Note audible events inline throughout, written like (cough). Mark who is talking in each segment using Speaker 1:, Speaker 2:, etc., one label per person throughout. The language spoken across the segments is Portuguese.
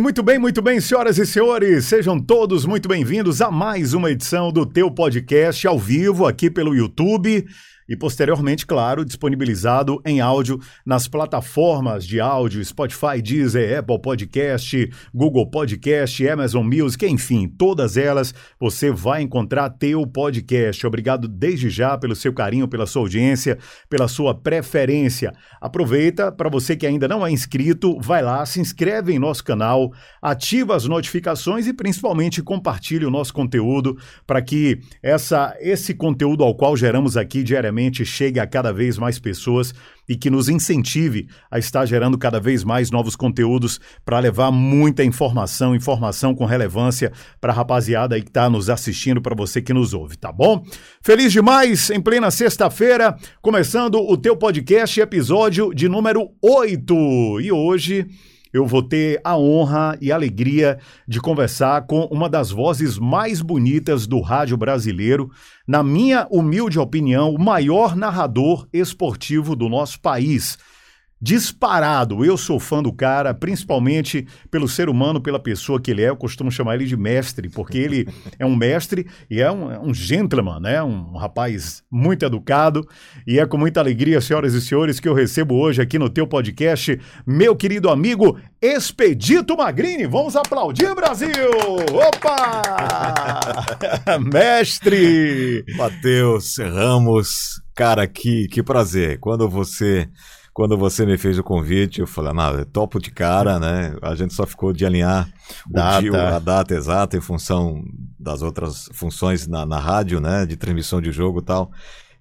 Speaker 1: muito bem, muito bem, senhoras e senhores. Sejam todos muito bem-vindos a mais uma edição do teu podcast ao vivo aqui pelo YouTube e posteriormente, claro, disponibilizado em áudio nas plataformas de áudio Spotify, Deezer, Apple Podcast, Google Podcast, Amazon Music, enfim, todas elas você vai encontrar teu podcast. Obrigado desde já pelo seu carinho, pela sua audiência, pela sua preferência. Aproveita para você que ainda não é inscrito, vai lá, se inscreve em nosso canal, ativa as notificações e principalmente compartilhe o nosso conteúdo para que essa esse conteúdo ao qual geramos aqui diariamente chegue a cada vez mais pessoas e que nos incentive a estar gerando cada vez mais novos conteúdos para levar muita informação, informação com relevância para a rapaziada aí que está nos assistindo, para você que nos ouve, tá bom? Feliz demais, em plena sexta-feira, começando o teu podcast, episódio de número 8. E hoje eu vou ter a honra e a alegria de conversar com uma das vozes mais bonitas do rádio brasileiro, na minha humilde opinião, o maior narrador esportivo do nosso país disparado. Eu sou fã do cara, principalmente pelo ser humano, pela pessoa que ele é. Eu costumo chamar ele de mestre, porque ele (laughs) é um mestre e é um, é um gentleman, né? Um rapaz muito educado. E é com muita alegria, senhoras e senhores, que eu recebo hoje aqui no teu podcast meu querido amigo Expedito Magrini. Vamos aplaudir, Brasil! Opa! (laughs) mestre!
Speaker 2: Matheus Ramos, cara, que, que prazer. Quando você quando você me fez o convite, eu falei, não, é topo de cara, né? A gente só ficou de alinhar data. Dia, a data exata em função das outras funções na, na rádio, né? De transmissão de jogo e tal.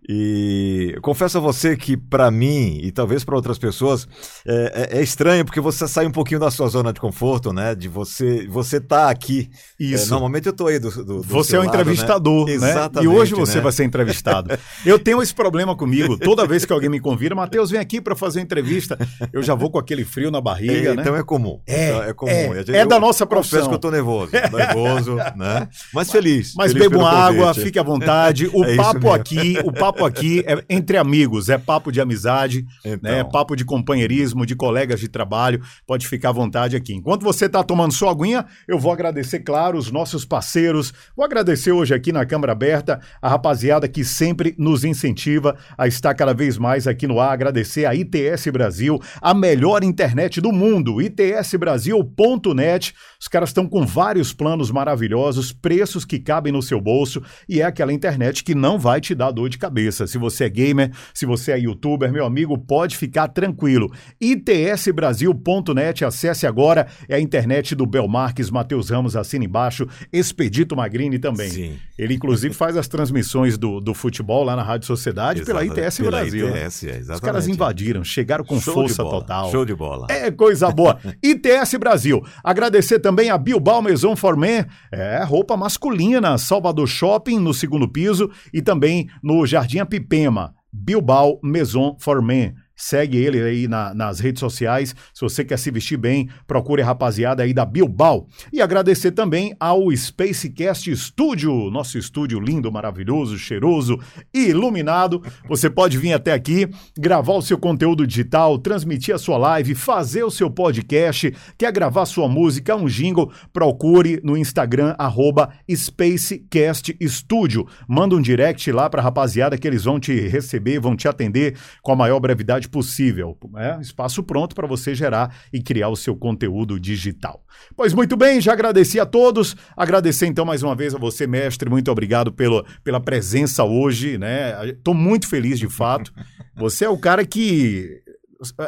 Speaker 2: E confesso a você que, para mim, e talvez para outras pessoas, é, é, é, estranho porque você sai um pouquinho da sua zona de conforto, né? De você você tá aqui.
Speaker 1: É, Isso.
Speaker 2: É, normalmente eu tô aí do, do, do
Speaker 1: Você é um
Speaker 2: lado,
Speaker 1: entrevistador, né?
Speaker 2: Exatamente,
Speaker 1: E hoje você
Speaker 2: né?
Speaker 1: vai ser entrevistado. (laughs) eu tenho esse problema comigo. Toda vez que alguém me convida, Matheus, vem aqui para fazer entrevista, eu já vou com aquele frio na barriga,
Speaker 2: é,
Speaker 1: né?
Speaker 2: Então é comum.
Speaker 1: É,
Speaker 2: então é comum.
Speaker 1: É,
Speaker 2: gente,
Speaker 1: é da nossa profissão.
Speaker 2: Confesso que eu tô nervoso, nervoso, (laughs) né? Mas feliz.
Speaker 1: Mas
Speaker 2: feliz pelo
Speaker 1: água, fique à vontade. (laughs) O papo aqui, o papo aqui é entre amigos, é papo de amizade,
Speaker 2: Então.
Speaker 1: né? É papo de companheirismo, de colegas de trabalho. Pode ficar à vontade aqui. Enquanto você está tomando sua aguinha, eu vou agradecer, claro, os nossos parceiros. Vou agradecer hoje aqui na Câmara Aberta a rapaziada que sempre nos incentiva a estar cada vez mais aqui no ar. Agradecer a ITS Brasil, a melhor internet do mundo, itsbrasil.net. Os caras estão com vários planos maravilhosos, preços que cabem no seu bolso e é aquela internet que não vai te dar dor de cabeça. Se você é gamer, se você é youtuber, meu amigo, pode ficar tranquilo. itsbrasil.net, acesse agora, é a internet do Belmarques, Matheus Ramos assina embaixo, Expedito Magrini também.
Speaker 2: Sim.
Speaker 1: Ele inclusive faz as transmissões do, do futebol lá na Rádio Sociedade pela. ITS
Speaker 2: Pela
Speaker 1: Brasil. né?
Speaker 2: ITS, é,
Speaker 1: Os caras invadiram, chegaram com
Speaker 2: Show
Speaker 1: força total.
Speaker 2: Show de bola.
Speaker 1: É coisa boa. (laughs) ITS Brasil. Agradecer também a Bilbao Maison Formen, é roupa masculina, Salvador Shopping no segundo piso e também no Jardim Apipema. Bilbao Maison Formen. Segue ele aí na- nas redes sociais. Se você quer se vestir bem, procure a rapaziada aí da Bilbao. E agradecer também ao Spacecast Studio, nosso estúdio lindo, maravilhoso, cheiroso e iluminado. Você pode vir até aqui, gravar o seu conteúdo digital, transmitir a sua live, fazer o seu podcast, quer gravar sua música, um jingle, procure no Instagram, arroba Spacecast Studio. Manda um direct lá pra rapaziada que eles vão te receber, vão te atender com a maior brevidade possível. É espaço pronto para você gerar e criar o seu conteúdo digital. Pois muito bem, já agradeci a todos. Agradecer então mais uma vez a você, mestre. Muito obrigado pelo, pela presença hoje, né? Estou muito feliz de fato. Você é o cara que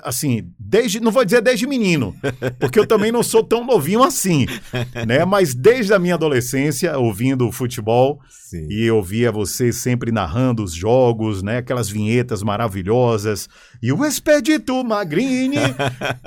Speaker 1: assim, desde, não vou dizer desde menino, porque eu também não sou tão novinho assim, né? Mas desde a minha adolescência, ouvindo futebol,
Speaker 2: Sim.
Speaker 1: e eu via você sempre narrando os jogos, né? Aquelas vinhetas maravilhosas. E o Expedito Magrini.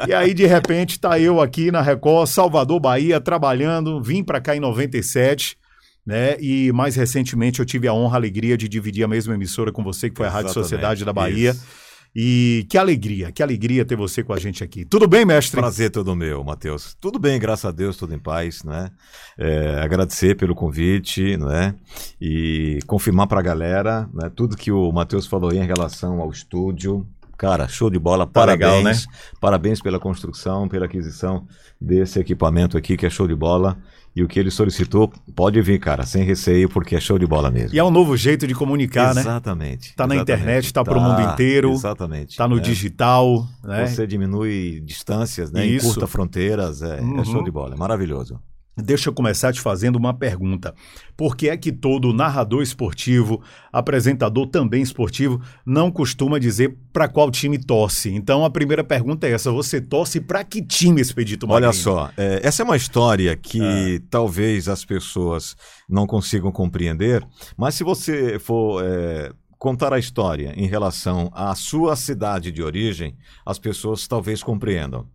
Speaker 1: e aí, de repente, tá eu aqui na Record, Salvador, Bahia, trabalhando. Vim para cá em 97. Né? E mais recentemente eu tive a honra, a alegria de dividir a mesma emissora com você, que foi a Rádio
Speaker 2: Exatamente,
Speaker 1: Sociedade da Bahia.
Speaker 2: isso.
Speaker 1: E que alegria, que alegria ter você com a gente aqui. Tudo bem, mestre?
Speaker 2: Prazer todo meu, Matheus. Tudo bem, graças a Deus, tudo em paz, né? É, agradecer pelo convite, né? E confirmar para a galera, né? Tudo que o Matheus falou aí em relação ao estúdio, Cara, show de bola, tá parabéns. Legal, né? Parabéns pela construção, pela aquisição desse equipamento aqui, que é show de bola. E o que ele solicitou, pode vir, cara, sem receio, porque é show de bola mesmo.
Speaker 1: E é um novo jeito de comunicar,
Speaker 2: exatamente, né? Exatamente.
Speaker 1: Tá na internet, está tá, para o mundo inteiro.
Speaker 2: Exatamente.
Speaker 1: Tá no é. digital. Né?
Speaker 2: Você diminui distâncias, né? Isso. Encurta fronteiras. É, uhum. é show de bola, é maravilhoso.
Speaker 1: Deixa eu começar te fazendo uma pergunta. Por que é que todo narrador esportivo, apresentador também esportivo, não costuma dizer para qual time torce? Então a primeira pergunta é essa: você torce para que time, Expedito
Speaker 2: Magrinho? Olha só, é, essa é uma história que ah. talvez as pessoas não consigam compreender, mas se você for. É contar a história em relação à sua cidade de origem, as pessoas talvez compreendam.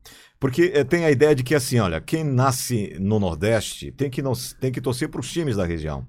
Speaker 2: Porque é, tem a ideia de que, assim, olha, quem nasce no Nordeste tem que, não, tem que torcer para os times da região.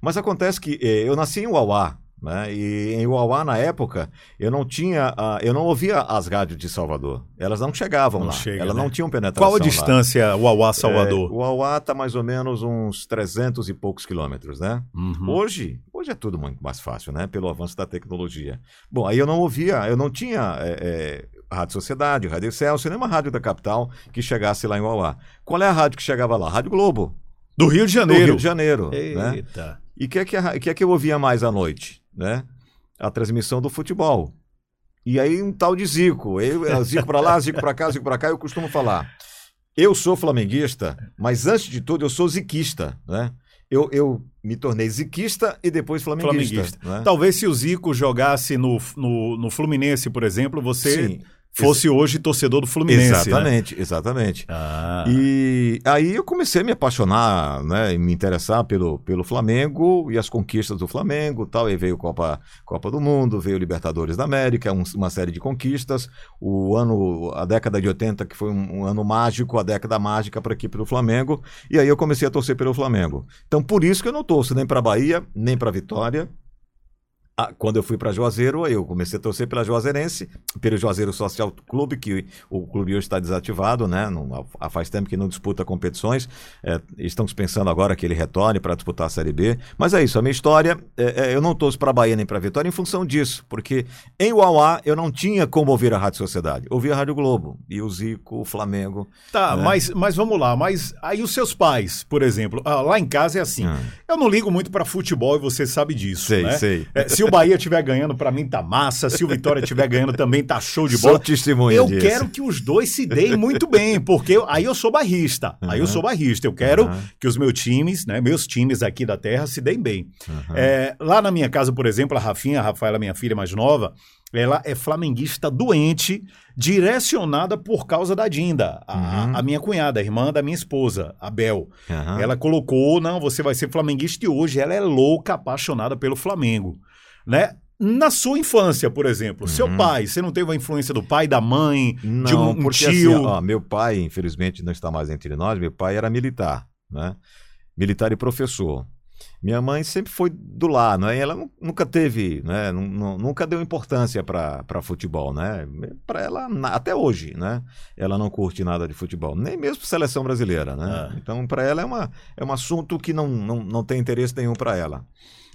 Speaker 2: Mas acontece que é, eu nasci em Uauá, né? E em Uauá, na época, eu não tinha, uh, eu não ouvia as rádios de Salvador. Elas não chegavam não lá. Chega, Elas né? não tinham penetração
Speaker 1: Qual a distância Uauá-Salvador?
Speaker 2: É, Uauá está mais ou menos uns 300 e poucos quilômetros, né? Uhum. Hoje, hoje é tudo muito mais fácil, né? Pelo avanço da tecnologia. Bom, aí eu não ouvia, eu não tinha é, é, Rádio Sociedade, Rádio Celso, nenhuma rádio da capital que chegasse lá em Uauá. Qual é a rádio que chegava lá? Rádio Globo.
Speaker 1: Do Rio de Janeiro. Do
Speaker 2: Rio de Janeiro. Né? Eita. Né? E o que, é que, que é que eu ouvia mais à noite? Né? A transmissão do futebol. E aí um tal de Zico. Eu, Zico para lá, (laughs) Zico para cá, Zico para cá, eu costumo falar. Eu sou flamenguista, mas antes de tudo eu sou ziquista, né? Eu, eu me tornei ziquista e depois flamenguista. flamenguista. Né?
Speaker 1: Talvez se o Zico jogasse no, no, no Fluminense, por exemplo, você Sim fosse hoje torcedor do Fluminense.
Speaker 2: Né? Exatamente,
Speaker 1: né?
Speaker 2: exatamente. Ah. E aí eu comecei a me apaixonar, né, e me interessar pelo, pelo Flamengo e as conquistas do Flamengo, tal. E veio Copa Copa do Mundo, veio Libertadores da América, um, uma série de conquistas. O ano, a década de 80 que foi um, um ano mágico, a década mágica para aqui pelo Flamengo. E aí eu comecei a torcer pelo Flamengo. Então por isso que eu não torço nem para Bahia, nem para Vitória, ah, quando eu fui para Juazeiro, eu comecei a torcer pela Juazeirense, pelo Juazeiro Social Clube, que o clube hoje está desativado, né? Não, há faz tempo que não disputa competições. É, estamos pensando agora que ele retorne para disputar a Série B. Mas é isso, a minha história, é, é, eu não torço para Bahia nem para Vitória em função disso, porque em Uauá eu não tinha como ouvir a Rádio Sociedade. Ouvia a Rádio Globo e o Zico, o Flamengo.
Speaker 1: Tá, né? mas, mas vamos lá. Mas aí os seus pais, por exemplo, ah, lá em casa é assim. Hum. Eu não ligo muito para futebol e você sabe disso.
Speaker 2: Sei,
Speaker 1: né?
Speaker 2: sei.
Speaker 1: É, se o Bahia estiver ganhando, para mim tá massa. Se o Vitória estiver ganhando, também tá show de bola. Sou
Speaker 2: testemunha
Speaker 1: Eu
Speaker 2: disso.
Speaker 1: quero que os dois se deem muito bem, porque aí eu sou barrista. Uhum. Aí eu sou barrista. Eu quero uhum. que os meus times, né, meus times aqui da terra se deem bem. Uhum. É, lá na minha casa, por exemplo, a Rafinha, a Rafaela, minha filha mais nova, ela é flamenguista doente, direcionada por causa da Dinda, a, uhum. a, minha cunhada, a irmã da minha esposa, a Bel. Uhum. Ela colocou, não, você vai ser flamenguista e hoje ela é louca, apaixonada pelo Flamengo, né? Na sua infância, por exemplo, uhum. seu pai, você não teve a influência do pai, da mãe, não, de um, um porque, tio? Assim,
Speaker 2: ó, meu pai, infelizmente, não está mais entre nós. Meu pai era militar, né? Militar e professor. Minha mãe sempre foi do lá, né? Ela nunca teve, né? Nunca deu importância para futebol, né? Para ela até hoje, né? Ela não curte nada de futebol, nem mesmo seleção brasileira, né? É. Então para ela é uma é um assunto que não, não, não tem interesse nenhum para ela.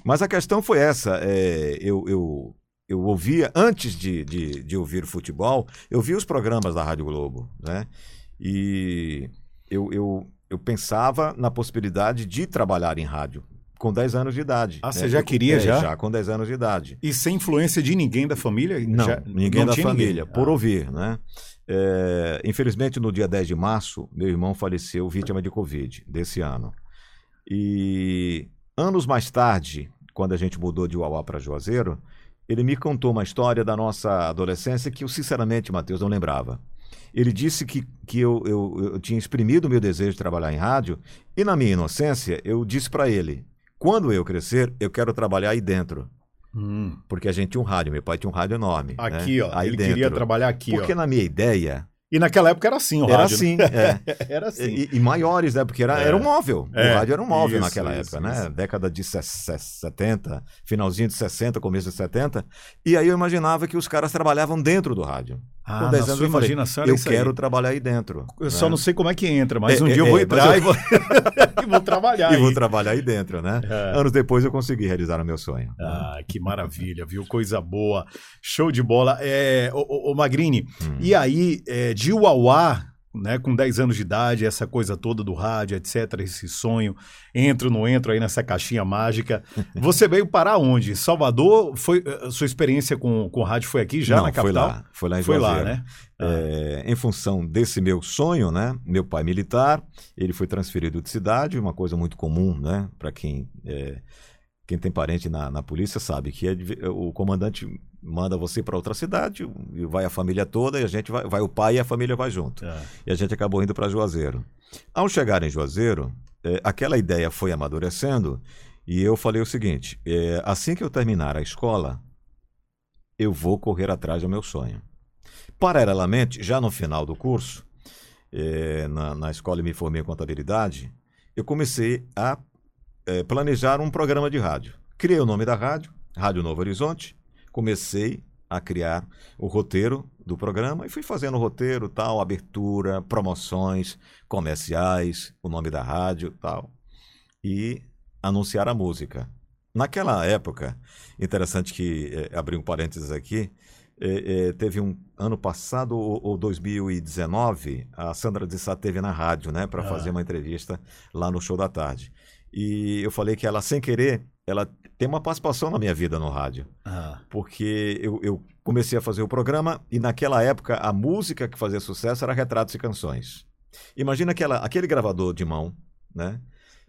Speaker 2: Mas a questão foi essa. É, eu, eu, eu ouvia, antes de, de, de ouvir futebol, eu via os programas da Rádio Globo, né? E eu, eu, eu pensava na possibilidade de trabalhar em rádio com 10 anos de idade.
Speaker 1: Ah, né? você já queria é, já?
Speaker 2: Já, com 10 anos de idade.
Speaker 1: E sem influência de ninguém da família?
Speaker 2: Não,
Speaker 1: já,
Speaker 2: ninguém não da família, ninguém. por ah. ouvir, né? É, infelizmente, no dia 10 de março, meu irmão faleceu vítima de Covid desse ano. E Anos mais tarde, quando a gente mudou de Uauá para Juazeiro, ele me contou uma história da nossa adolescência que eu, sinceramente, Matheus, não lembrava. Ele disse que, que eu, eu, eu tinha exprimido o meu desejo de trabalhar em rádio e, na minha inocência, eu disse para ele: quando eu crescer, eu quero trabalhar aí dentro. Hum. Porque a gente tinha um rádio, meu pai tinha um rádio enorme.
Speaker 1: Né? Aqui, né? ó. Aí ele dentro. queria trabalhar aqui,
Speaker 2: Porque
Speaker 1: ó.
Speaker 2: na minha ideia,
Speaker 1: e naquela época era assim o
Speaker 2: era
Speaker 1: rádio.
Speaker 2: Assim,
Speaker 1: né? (laughs)
Speaker 2: é. era assim, E, e, maiores, né? Porque era, é. era um móvel. É. O rádio era um móvel isso, naquela isso, época, isso. né? Década de 70, finalzinho de 60, começo de 70. E aí eu imaginava que os caras trabalhavam dentro do rádio.
Speaker 1: Ah, com 10 anos eu
Speaker 2: falei, eu quero aí. trabalhar aí dentro.
Speaker 1: Eu né? só não sei como é que entra, mas é, um é, dia eu vou é, entrar eu... e, vou... (laughs) e, vou... trabalhar.
Speaker 2: E aí. vou trabalhar aí dentro, né? É. Anos depois eu consegui realizar o meu sonho.
Speaker 1: Ah, né? que maravilha, viu? Coisa boa. Show de bola. É, ô, ô, Magrini, hum. e aí, é, de Uauá, né, com 10 anos de idade, essa coisa toda do rádio, etc., esse sonho, entro, não entro aí nessa caixinha mágica. (laughs) Você veio parar onde? Salvador? Foi, eh, sua experiência com, com rádio foi aqui já não, na capital?
Speaker 2: Foi lá, foi lá em Foi lá, né? É, em função desse meu sonho, né? Meu pai militar, ele foi transferido de cidade, uma coisa muito comum, né? Para quem é, quem tem parente na, na polícia sabe que é, o comandante manda você para outra cidade, e vai a família toda, e a gente vai, vai o pai e a família vai junto. É. E a gente acabou indo para Juazeiro. Ao chegar em Juazeiro, é, aquela ideia foi amadurecendo, e eu falei o seguinte: é, assim que eu terminar a escola, eu vou correr atrás do meu sonho. Paralelamente, já no final do curso, é, na, na escola eu me formei em contabilidade, eu comecei a é, planejar um programa de rádio. Criei o nome da rádio, Rádio Novo Horizonte, comecei a criar o roteiro do programa e fui fazendo o roteiro, tal, abertura, promoções, comerciais, o nome da rádio, tal, e anunciar a música. Naquela época, interessante que é, abri um parênteses aqui, é, é, teve um ano passado ou, ou 2019, a Sandra de Sá teve na rádio, né, para ah. fazer uma entrevista lá no show da tarde. E eu falei que ela, sem querer, ela tem uma participação na minha vida no rádio. Ah. Porque eu, eu, comecei a fazer o programa e naquela época a música que fazia sucesso era retratos e canções. Imagina aquela, aquele gravador de mão, né?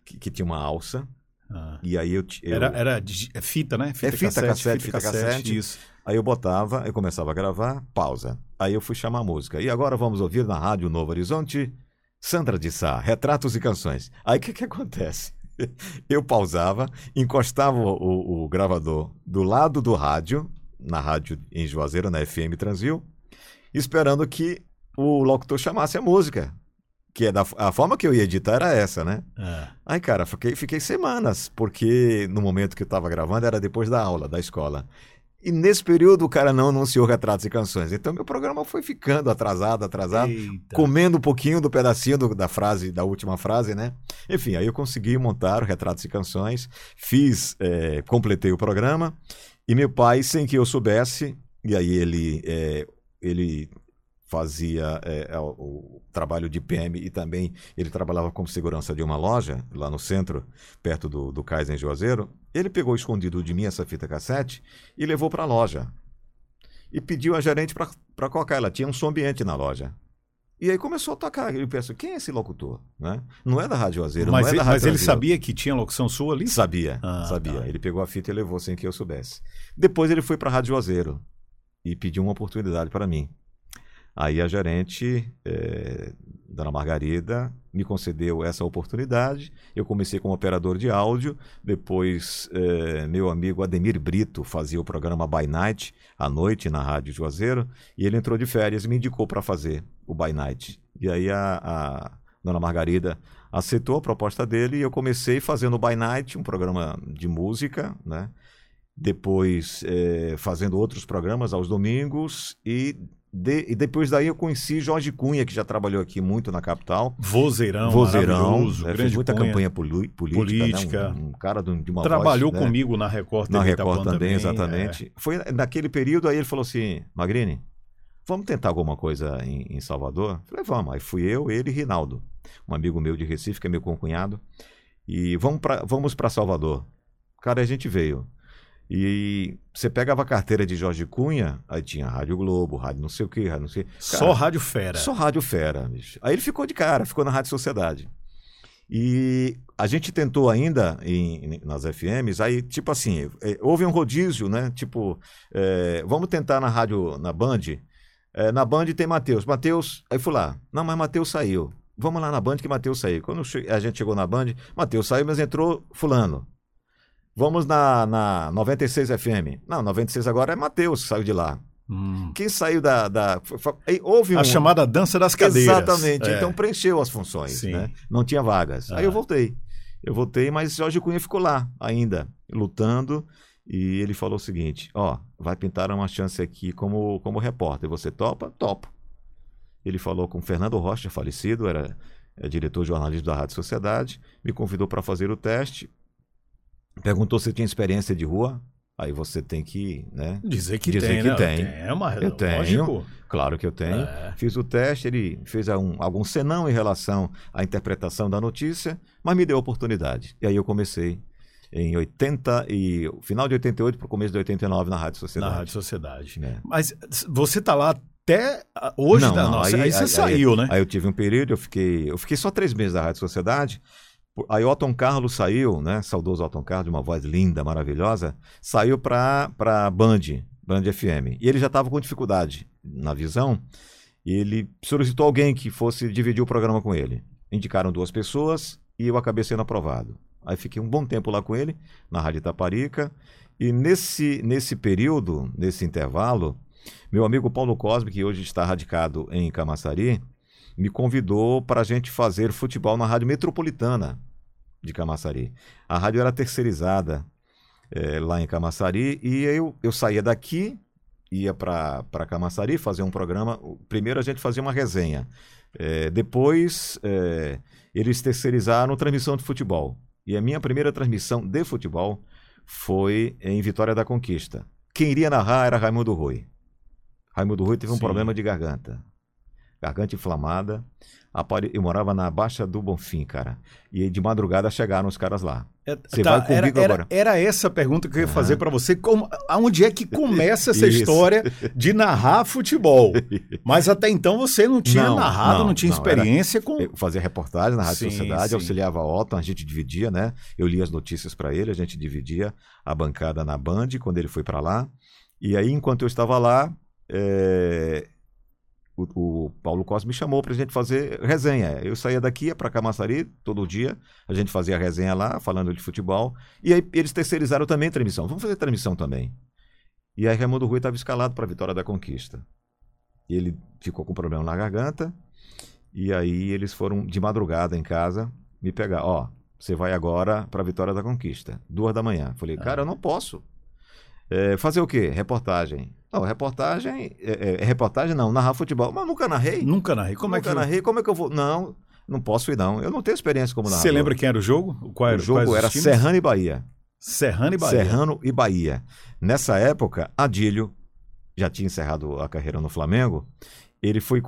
Speaker 2: Que, que tinha uma alça. Ah. E aí eu, eu...
Speaker 1: Era, era é fita, né?
Speaker 2: Fita, é fita cassete, cassete fita cassete, cassete. Isso. Aí eu botava, eu começava a gravar, pausa. Aí eu fui chamar a música. E agora vamos ouvir na Rádio Novo Horizonte, Sandra de Sá, Retratos e Canções. Aí o que, que acontece? (laughs) eu pausava, encostava o, o, gravador do lado do rádio, na rádio em Juazeiro, na FM Transil, esperando que o locutor chamasse a música. Que é da a forma que eu ia editar era essa, né? É. Aí, cara, fiquei, fiquei semanas, porque no momento que eu estava gravando era depois da aula, da escola. E nesse período o cara não anunciou retratos e canções. Então meu programa foi ficando atrasado, atrasado, Eita. comendo um pouquinho do pedacinho do, da frase, da última frase, né? Enfim, aí eu consegui montar retratos e canções, fiz, é, completei o programa e meu pai, sem que eu soubesse, e aí ele, é, ele fazia é, o trabalho de PM e também ele trabalhava como segurança de uma loja lá no centro, perto do, do Cais em Juazeiro. Ele pegou escondido de mim essa fita cassete e levou para a loja. E pediu a gerente para colocar. Ela tinha um som ambiente na loja. E aí começou a tocar. Eu penso, quem é esse locutor? Né? Não é da Rádio Juazeiro,
Speaker 1: mas
Speaker 2: não é
Speaker 1: ele,
Speaker 2: da Rádio
Speaker 1: Mas ele sabia que tinha locução sua ali?
Speaker 2: Sabia, ah, sabia. Tá. Ele pegou a fita e levou sem que eu soubesse. Depois ele foi para a Rádio Juazeiro e pediu uma oportunidade para mim. Aí a gerente, é, Dona Margarida, me concedeu essa oportunidade. Eu comecei como operador de áudio, depois é, meu amigo Ademir Brito fazia o programa By Night à noite na Rádio Juazeiro, e ele entrou de férias e me indicou para fazer o By Night. E aí a, a Dona Margarida aceitou a proposta dele e eu comecei fazendo o By Night, um programa de música, né? Depois é, fazendo outros programas aos domingos e de, e depois daí eu conheci Jorge Cunha, que já trabalhou aqui muito na capital.
Speaker 1: Vozeirão,
Speaker 2: Vozeirão, né, fez muita Cunha. campanha política. política.
Speaker 1: Né, um, um, cara de uma Trabalhou voz, né? comigo na Record
Speaker 2: Na Record também, também, exatamente. É. Foi naquele período, aí ele falou assim, Magrini, vamos tentar alguma coisa em, em Salvador? falei, vamos. Aí fui eu, ele e Rinaldo, um amigo meu de Recife, que é meu concunhado. E vamos para vamos Salvador. Cara, a gente veio. E você pegava a carteira de Jorge Cunha, aí tinha Rádio Globo, Rádio não sei o quê, Rádio não sei. Cara,
Speaker 1: só Rádio Fera.
Speaker 2: Só Rádio Fera, bicho. Aí ele ficou de cara, ficou na Rádio Sociedade. E a gente tentou ainda em, nas FMs, aí, tipo assim, é, houve um rodízio, né? Tipo, é, vamos tentar na rádio, na Band. É, na Band tem Matheus. Matheus, aí fui lá. Não, mas Matheus saiu. Vamos lá na Band que Matheus saiu. Quando a gente chegou na Band, Matheus saiu, mas entrou Fulano. Vamos na, na 96 FM. Não, 96 agora é Matheus que saiu de lá. Hum. Quem saiu da. da houve
Speaker 1: A chamada dança das cadeiras.
Speaker 2: Exatamente. É. Então preencheu as funções. Né? Não tinha vagas. Ah. Aí eu voltei. Eu voltei, mas Jorge Cunha ficou lá ainda, lutando. E ele falou o seguinte: Ó, vai pintar uma chance aqui como, como repórter. Você topa? Topo. Ele falou com Fernando Rocha, falecido, era é, diretor de jornalismo da Rádio Sociedade, me convidou para fazer o teste, perguntou se tinha experiência de rua. Aí você tem que, né?
Speaker 1: Dizer que
Speaker 2: dizer
Speaker 1: tem,
Speaker 2: que
Speaker 1: né?
Speaker 2: tem.
Speaker 1: É uma
Speaker 2: Eu tenho,
Speaker 1: lógico.
Speaker 2: claro que eu tenho.
Speaker 1: É.
Speaker 2: Fiz o teste, ele fez um, algum senão em relação à interpretação da notícia, mas me deu a oportunidade. E aí eu comecei em 80 e final de 88 para o começo de 89 na Rádio Sociedade.
Speaker 1: Na Rádio Sociedade.
Speaker 2: É.
Speaker 1: Mas você tá lá até ah, hoje
Speaker 2: Não,
Speaker 1: da
Speaker 2: não,
Speaker 1: nossa. Aí,
Speaker 2: aí-
Speaker 1: você
Speaker 2: aí-
Speaker 1: saiu, né?
Speaker 2: Aí eu tive um período, eu fiquei, eu fiquei só três meses da Rádio Sociedade. Aí o Carlos saiu, né? Saudoso Otton Carlos, de uma voz linda, maravilhosa, saiu para para Band, Band FM. E ele já estava com dificuldade na visão. Ele solicitou alguém que fosse dividir o programa com ele. Indicaram duas pessoas e eu acabei sendo aprovado. Aí fiquei um bom tempo lá com ele, na Rádio Itaparica. E nesse, nesse período, nesse intervalo, meu amigo Paulo Cosme, que hoje está radicado em Camaçari, me convidou para a gente fazer futebol na Rádio Metropolitana de Camaçari. A rádio era terceirizada eh, lá em Camaçari e eu, eu saía daqui, ia para Camaçari fazer um programa. Primeiro a gente fazia uma resenha. Eh, depois eh, eles terceirizaram transmissão de futebol. E a minha primeira transmissão de futebol foi em Vitória da Conquista. Quem iria narrar era Raimundo Rui. Raimundo Rui teve um
Speaker 1: Sim.
Speaker 2: problema de garganta. Garganta inflamada. Apare- Eu morava na Baixa do Bonfim, cara. E de madrugada chegaram os caras lá.
Speaker 1: É,
Speaker 2: Você vai comigo
Speaker 1: era, era-
Speaker 2: agora.
Speaker 1: Era essa a pergunta que eu ia
Speaker 2: Aham.
Speaker 1: fazer para você. Como, aonde é que começa essa história de narrar futebol? (laughs) Mas até então você não tinha
Speaker 2: Não,
Speaker 1: narrado, não,
Speaker 2: não,
Speaker 1: tinha
Speaker 2: não,
Speaker 1: experiência com.
Speaker 2: Eu fazia reportagem na Rádio
Speaker 1: Sim,
Speaker 2: Sociedade,
Speaker 1: sim.
Speaker 2: auxiliava a Otton, a gente dividia, né? Eu lia as notícias para ele, a gente dividia a bancada na Band quando ele foi para lá. E aí, enquanto eu estava lá, é, o, o Paulo Costa me chamou para a gente fazer resenha. Eu saía daqui, ia para Camaçari todo dia, a gente fazia resenha lá, falando de futebol. E aí eles terceirizaram também a transmissão. Vamos fazer transmissão também. E aí Raimundo Rui estava escalado para a Vitória da Conquista. Ele ficou com problema na garganta. E aí eles foram de madrugada em casa me pegar. Ó, você vai agora para a Vitória da Conquista, duas da manhã. Falei, cara, eu não posso. É, fazer o quê? Reportagem. Não, reportagem. É, é, é reportagem não, narrar futebol. Mas eu nunca narrei.
Speaker 1: Nunca narrei. Como
Speaker 2: nunca
Speaker 1: é que
Speaker 2: narrei. Como é que eu vou? Não, não posso ir, não. Eu não tenho experiência como narrador.
Speaker 1: Você lembra quem era o jogo? Qual
Speaker 2: O
Speaker 1: era,
Speaker 2: jogo
Speaker 1: quais os
Speaker 2: era? Serrano e Bahia.
Speaker 1: Serrano e Bahia.
Speaker 2: Serrano e Bahia. Nessa época, Adílio já tinha encerrado a carreira no Flamengo. Ele foi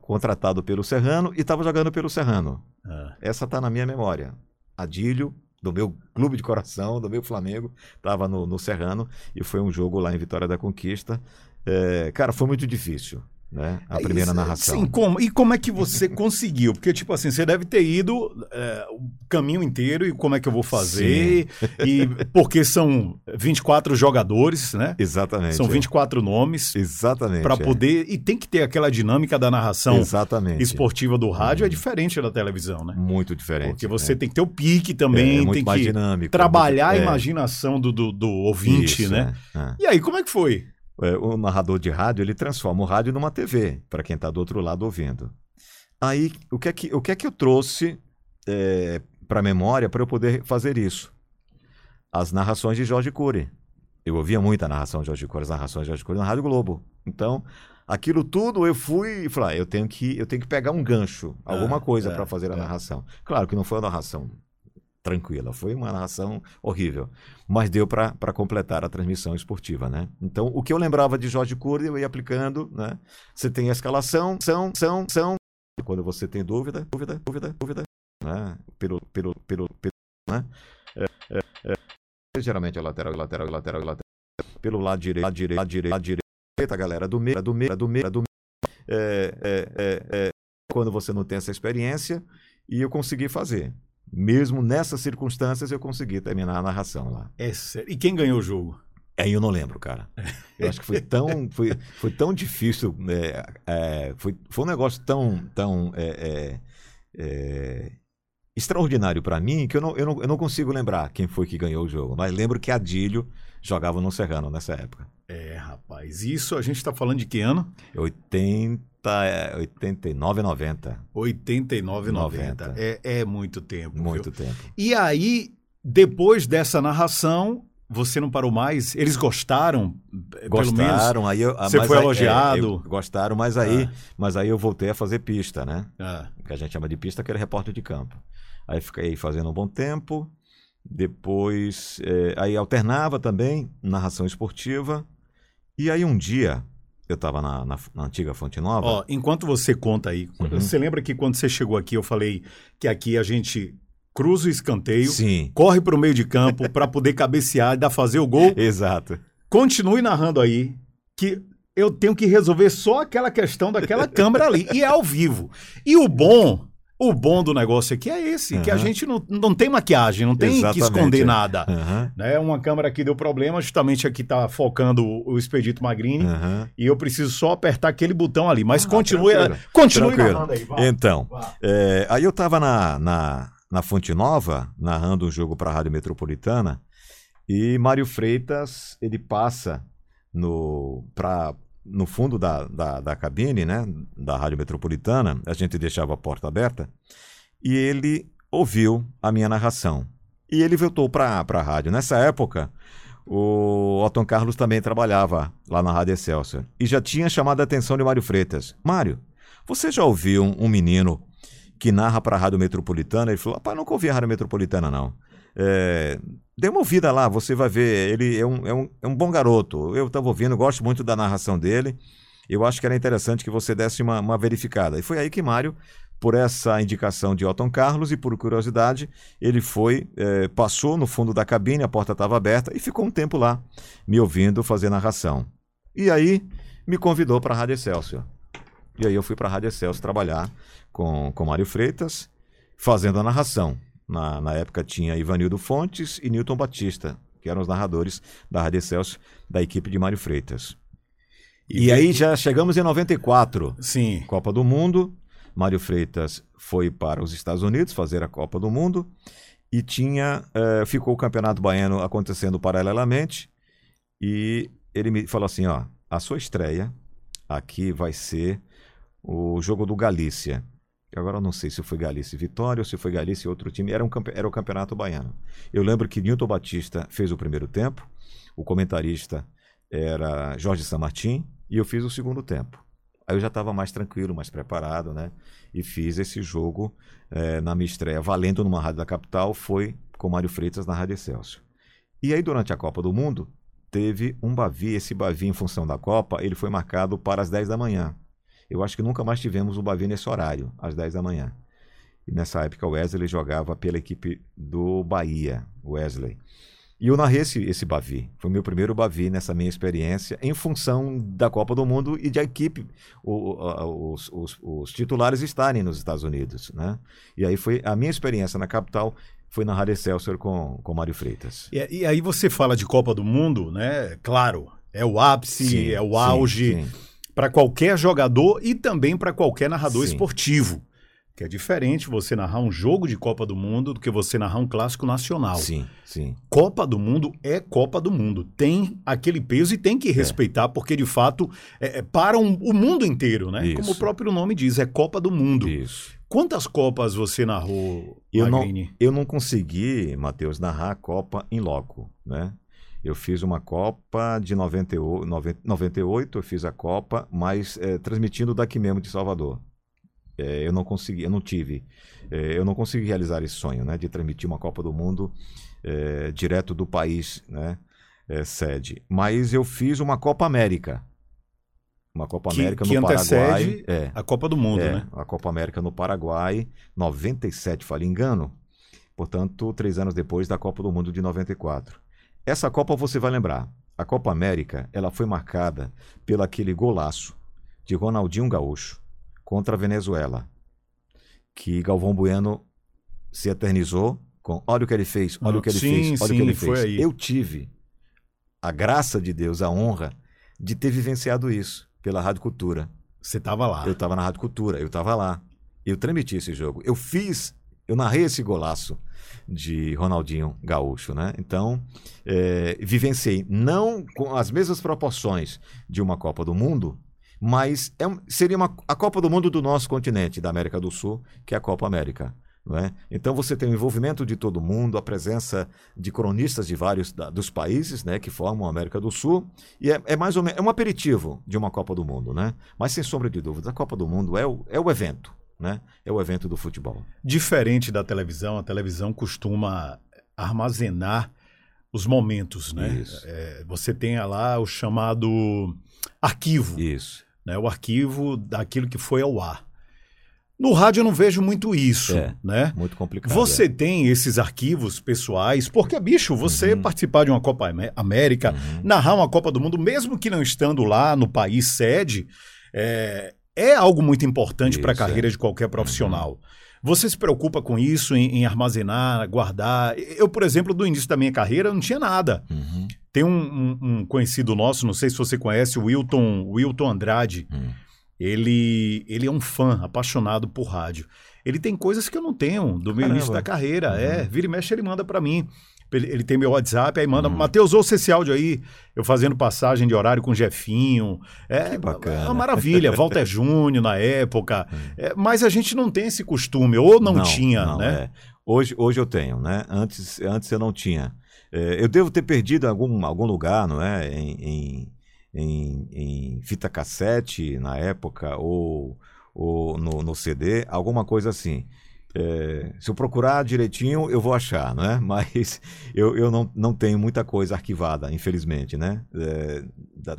Speaker 2: contratado pelo Serrano e estava jogando pelo Serrano.
Speaker 1: Ah,
Speaker 2: Essa está na minha memória. Adílio, do meu clube de coração, do meu Flamengo, estava no, no Serrano e foi um jogo lá em Vitória da Conquista. É, cara, foi muito difícil, né? A
Speaker 1: É
Speaker 2: primeira
Speaker 1: isso,
Speaker 2: narração.
Speaker 1: Sim, como, e como é que você (laughs) conseguiu? Porque, tipo assim, você deve ter ido é, o caminho inteiro e como é que eu vou fazer? E porque são 24 jogadores, né?
Speaker 2: Exatamente.
Speaker 1: São
Speaker 2: é.
Speaker 1: 24 nomes
Speaker 2: Exatamente.
Speaker 1: para
Speaker 2: é.
Speaker 1: poder. E tem que ter aquela dinâmica da narração
Speaker 2: Exatamente.
Speaker 1: esportiva do rádio, é diferente da televisão, né?
Speaker 2: Muito diferente.
Speaker 1: Porque você
Speaker 2: né?
Speaker 1: tem que ter o pique também,
Speaker 2: é,
Speaker 1: tem que
Speaker 2: dinâmico.
Speaker 1: trabalhar
Speaker 2: muito-
Speaker 1: a
Speaker 2: é,
Speaker 1: imaginação do, do, do ouvinte,
Speaker 2: isso,
Speaker 1: né?
Speaker 2: é, é.
Speaker 1: E aí, como é que foi?
Speaker 2: É, o narrador de rádio ele transforma o rádio numa TV para quem está do outro lado ouvindo. Aí o que é que, o que, é que eu trouxe para a memória para eu poder fazer isso? As narrações de Jorge Cury. Eu ouvia muito a narração de Jorge Cury, as narrações de Jorge Cury na Rádio Globo. Então, aquilo tudo eu fui e falei, ah, eu tenho que eu tenho que pegar um gancho, alguma
Speaker 1: Ah,
Speaker 2: coisa
Speaker 1: é,
Speaker 2: para fazer a
Speaker 1: é.
Speaker 2: narração. Claro que não foi uma narração tranquila, foi uma narração horrível, mas deu para completar a transmissão esportiva, né? Então, o que eu lembrava de Jorge Cury, eu ia aplicando, né? Você tem a escalação, são, são, são. Quando você tem dúvida, dúvida, dúvida, dúvida, né? Pelo, pelo, pelo, pelo né? É, é, é. Geralmente é lateral, lateral, lateral, lateral. Pelo lado direito, lado direito, lado direito, lado direito, galera do meio, do meio, do meio, do meio. É, é, é, é. Quando você não tem essa experiência, e eu consegui fazer. Mesmo nessas circunstâncias, eu consegui terminar a narração lá.
Speaker 1: É sério. E quem ganhou o jogo?
Speaker 2: Aí eu não lembro, cara. Eu acho que foi tão, foi, foi tão difícil. é, é, foi, foi um negócio tão, tão é, é, é, extraordinário para mim que eu não, eu, não, eu não consigo lembrar quem foi que ganhou o jogo. Mas lembro que Adílio jogava no Serrano nessa época.
Speaker 1: É, rapaz. Isso a gente está falando de que ano?
Speaker 2: 80, é, 89, 90.
Speaker 1: 89, 90.
Speaker 2: 90.
Speaker 1: É, é muito tempo. viu?
Speaker 2: Muito tempo.
Speaker 1: E aí, depois dessa narração, você não parou mais? Eles gostaram?
Speaker 2: Gostaram, aí eu,
Speaker 1: você foi
Speaker 2: aí,
Speaker 1: elogiado?
Speaker 2: É, gostaram, mas aí, ah. mas aí eu voltei a fazer pista, né?
Speaker 1: Ah.
Speaker 2: Que a gente chama de pista, que era repórter de campo. Aí fiquei fazendo um bom tempo. Depois, é, aí alternava também narração esportiva. E aí um dia eu estava na, na, na, antiga Fonte Nova.
Speaker 1: Ó, enquanto você conta aí, uhum. você lembra que quando você chegou aqui eu falei que aqui a gente cruza o escanteio,
Speaker 2: Sim.
Speaker 1: corre para o meio de campo para poder cabecear e dar fazer o gol. (laughs)
Speaker 2: Exato.
Speaker 1: Continue narrando aí que eu tenho que resolver só aquela questão daquela câmera ali e é ao vivo. E o bom o bom do negócio aqui é esse, uhum. que a gente não, não tem maquiagem, não tem Exatamente, que esconder é. nada. Uhum. Né? Uma câmera aqui deu problema, justamente aqui tá focando o, Expedito Magrini, uhum. e eu preciso só apertar aquele botão ali. Mas ah, continue, tranquilo. continue
Speaker 2: tranquilo. aí. Vai, então, É, aí eu tava na, na, na Fonte Nova, narrando um jogo para a Rádio Metropolitana, e Mário Freitas, ele passa no para no fundo da, da, da, cabine, né, da Rádio Metropolitana, a gente deixava a porta aberta, e ele ouviu a minha narração. E ele voltou para a rádio. Nessa época, o Otton Carlos também trabalhava lá na Rádio Excelsior e já tinha chamado a atenção de Mário Freitas. Mário, você já ouviu um, um menino que narra para a Rádio Metropolitana? Ele falou: rapaz, nunca ouvi a Rádio Metropolitana, não. É, dê uma ouvida lá, você vai ver. Ele é um, é um, é um bom garoto. Eu estava ouvindo, gosto muito da narração dele. Eu acho que era interessante que você desse uma, uma verificada. E foi aí que Mário, por essa indicação de Otton Carlos e por curiosidade, ele foi, é, passou no fundo da cabine, a porta estava aberta e ficou um tempo lá, me ouvindo fazer narração. E aí me convidou para a Rádio Excelsior. E aí eu fui para a Rádio Excelsior trabalhar com, com Mário Freitas, fazendo a narração. Na, na época tinha Ivanildo Fontes e Newton Batista, que eram os narradores da Rádio Celso, da equipe de Mário Freitas. E, e aí já chegamos em 94.
Speaker 1: Sim.
Speaker 2: Copa do Mundo. Mário Freitas foi para os Estados Unidos fazer a Copa do Mundo e tinha eh, ficou o Campeonato Baiano acontecendo paralelamente e ele me falou assim, ó, a sua estreia aqui vai ser o jogo do Galícia. Agora eu não sei se foi Galícia e Vitória ou se foi Galícia e outro time. Era, um, era o Campeonato Baiano. Eu lembro que Newton Batista fez o primeiro tempo, o comentarista era Jorge Samartim e eu fiz o segundo tempo. Aí eu já estava mais tranquilo, mais preparado, né? E fiz esse jogo é, na minha estreia, valendo numa rádio da capital, foi com Mário Freitas na Rádio Excelsior. E aí, durante a Copa do Mundo, teve um Bavi. Esse Bavi, em função da Copa, ele foi marcado para as 10 da manhã. Eu acho que nunca mais tivemos o Bavi nesse horário, às 10 da manhã. E nessa época o Wesley jogava pela equipe do Bahia, Wesley. E eu narrei esse, esse Bavi. Foi o meu primeiro Bavi nessa minha experiência, em função da Copa do Mundo e de a equipe, o, o, os, os, os, titulares estarem nos Estados Unidos. Né? E aí foi a minha experiência na capital foi na Rádio Excelsior com, com Mário Freitas.
Speaker 1: E, e, aí você fala de Copa do Mundo, né? Claro, é o ápice, sim, é o auge. Sim, sim para qualquer jogador e também para qualquer narrador Sim. esportivo. Que é diferente você narrar um jogo de Copa do Mundo do que você narrar um clássico nacional.
Speaker 2: Sim, sim.
Speaker 1: Copa do Mundo é Copa do Mundo. Tem aquele peso e tem que é. respeitar, é. porque de fato é, é para um, o mundo inteiro, né? Isso. Como o próprio nome diz, é Copa do Mundo.
Speaker 2: Isso.
Speaker 1: Quantas Copas você narrou,
Speaker 2: eu Magrini? não, eu não consegui, Matheus, narrar a Copa em loco, né? Eu fiz uma Copa de 98, 98 eu fiz a Copa, mas é, transmitindo daqui mesmo de Salvador. É, eu não consegui, eu não tive, é, eu não consegui realizar esse sonho, né, de transmitir uma Copa do Mundo direto do país, né, é, sede. Mas eu fiz uma Copa América, uma Copa
Speaker 1: que,
Speaker 2: América
Speaker 1: que
Speaker 2: no Paraguai,
Speaker 1: é, a Copa do Mundo,
Speaker 2: é,
Speaker 1: né?
Speaker 2: A Copa América no Paraguai, 97, falei engano. Portanto, três anos depois da Copa do Mundo de 94. Essa Copa você vai lembrar. A Copa América, ela foi marcada pelo aquele golaço de Ronaldinho Gaúcho contra a Venezuela, que Galvão Bueno se eternizou com olha o que ele fez, olha o que ele
Speaker 1: sim,
Speaker 2: fez, olha
Speaker 1: sim,
Speaker 2: o que ele
Speaker 1: fez.
Speaker 2: Aí. Eu tive a graça de Deus, a honra de ter vivenciado isso pela Rádio Cultura.
Speaker 1: Você estava lá.
Speaker 2: Eu estava na Rádio Cultura, eu estava lá. Eu transmiti esse jogo. Eu fiz, eu narrei esse golaço de Ronaldinho Gaúcho, né? Então, é, vivenciei não com as mesmas proporções de uma Copa do Mundo, mas é, seria uma, a Copa do Mundo do nosso continente, da América do Sul, que é a Copa América. É? Então você tem o envolvimento de todo mundo, a presença de cronistas de vários da, dos países né, que formam a América do Sul, e é, é, mais ou menos é um aperitivo de uma Copa do Mundo, né? Mas sem sombra de dúvida, a Copa do Mundo é o, é o evento, né? É o evento do futebol.
Speaker 1: Diferente da televisão, a televisão costuma armazenar os momentos, né? É, você tem lá o chamado arquivo.
Speaker 2: Isso.
Speaker 1: Né? O arquivo daquilo que foi ao ar. No rádio eu não vejo muito isso, é, né?
Speaker 2: Muito complicado.
Speaker 1: Você é. tem esses arquivos pessoais, porque, bicho, você uhum. participar de uma Copa América, uhum. narrar uma Copa do Mundo, mesmo que não estando lá no país sede, é, é algo muito importante para a carreira é. de qualquer profissional. Uhum. Você se preocupa com isso, em, em, armazenar, guardar? Eu, por exemplo, do início da minha carreira, não tinha nada. Uhum. Tem um, um, um, conhecido nosso, não sei se você conhece, o Wilton, Wilton Andrade. Uhum. Ele, ele é um fã apaixonado por rádio. Ele tem coisas que eu não tenho do meu Caramba. início da carreira. Uhum. É, vira e mexe, ele manda para mim. Ele, ele, tem meu WhatsApp, aí manda, uhum. Matheus, ouça esse áudio aí, eu fazendo passagem de horário com o Jefinho. É,
Speaker 2: que bacana.
Speaker 1: É uma maravilha. Walter (laughs) Júnior na época. Uhum. É, mas a gente não tem esse costume, ou não, não tinha, não, né? É.
Speaker 2: Hoje, hoje eu tenho, né? Antes, antes eu não tinha. É, eu devo ter perdido algum, algum lugar, não é? em, em em, em fita cassete na época ou, ou no, no CD, alguma coisa assim. É, se eu procurar direitinho, eu vou achar, né? (laughs) Mas eu, eu não, não tenho muita coisa arquivada, infelizmente, né? É,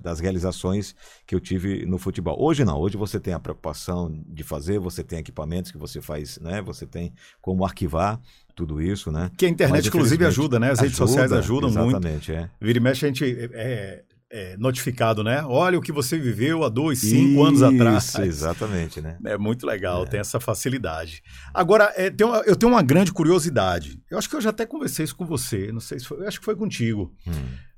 Speaker 2: das realizações que eu tive no futebol. Hoje não, hoje você tem a preocupação de fazer, você tem equipamentos que você faz, né? Você tem como arquivar tudo isso, né?
Speaker 1: Que a internet, Mas, inclusive, ajuda, né? As ajuda, redes sociais ajudam
Speaker 2: exatamente,
Speaker 1: muito.
Speaker 2: Exatamente, é.
Speaker 1: Vira e mexe, a gente é, é, notificado, né? Olha o que você viveu há dois, cinco Isso, anos atrás.
Speaker 2: Exatamente, né?
Speaker 1: É muito legal, é. tem essa facilidade. Agora, é, tem uma, eu tenho uma grande curiosidade. Eu acho que eu já até conversei isso com você, não sei se foi, eu acho que foi contigo. Hum.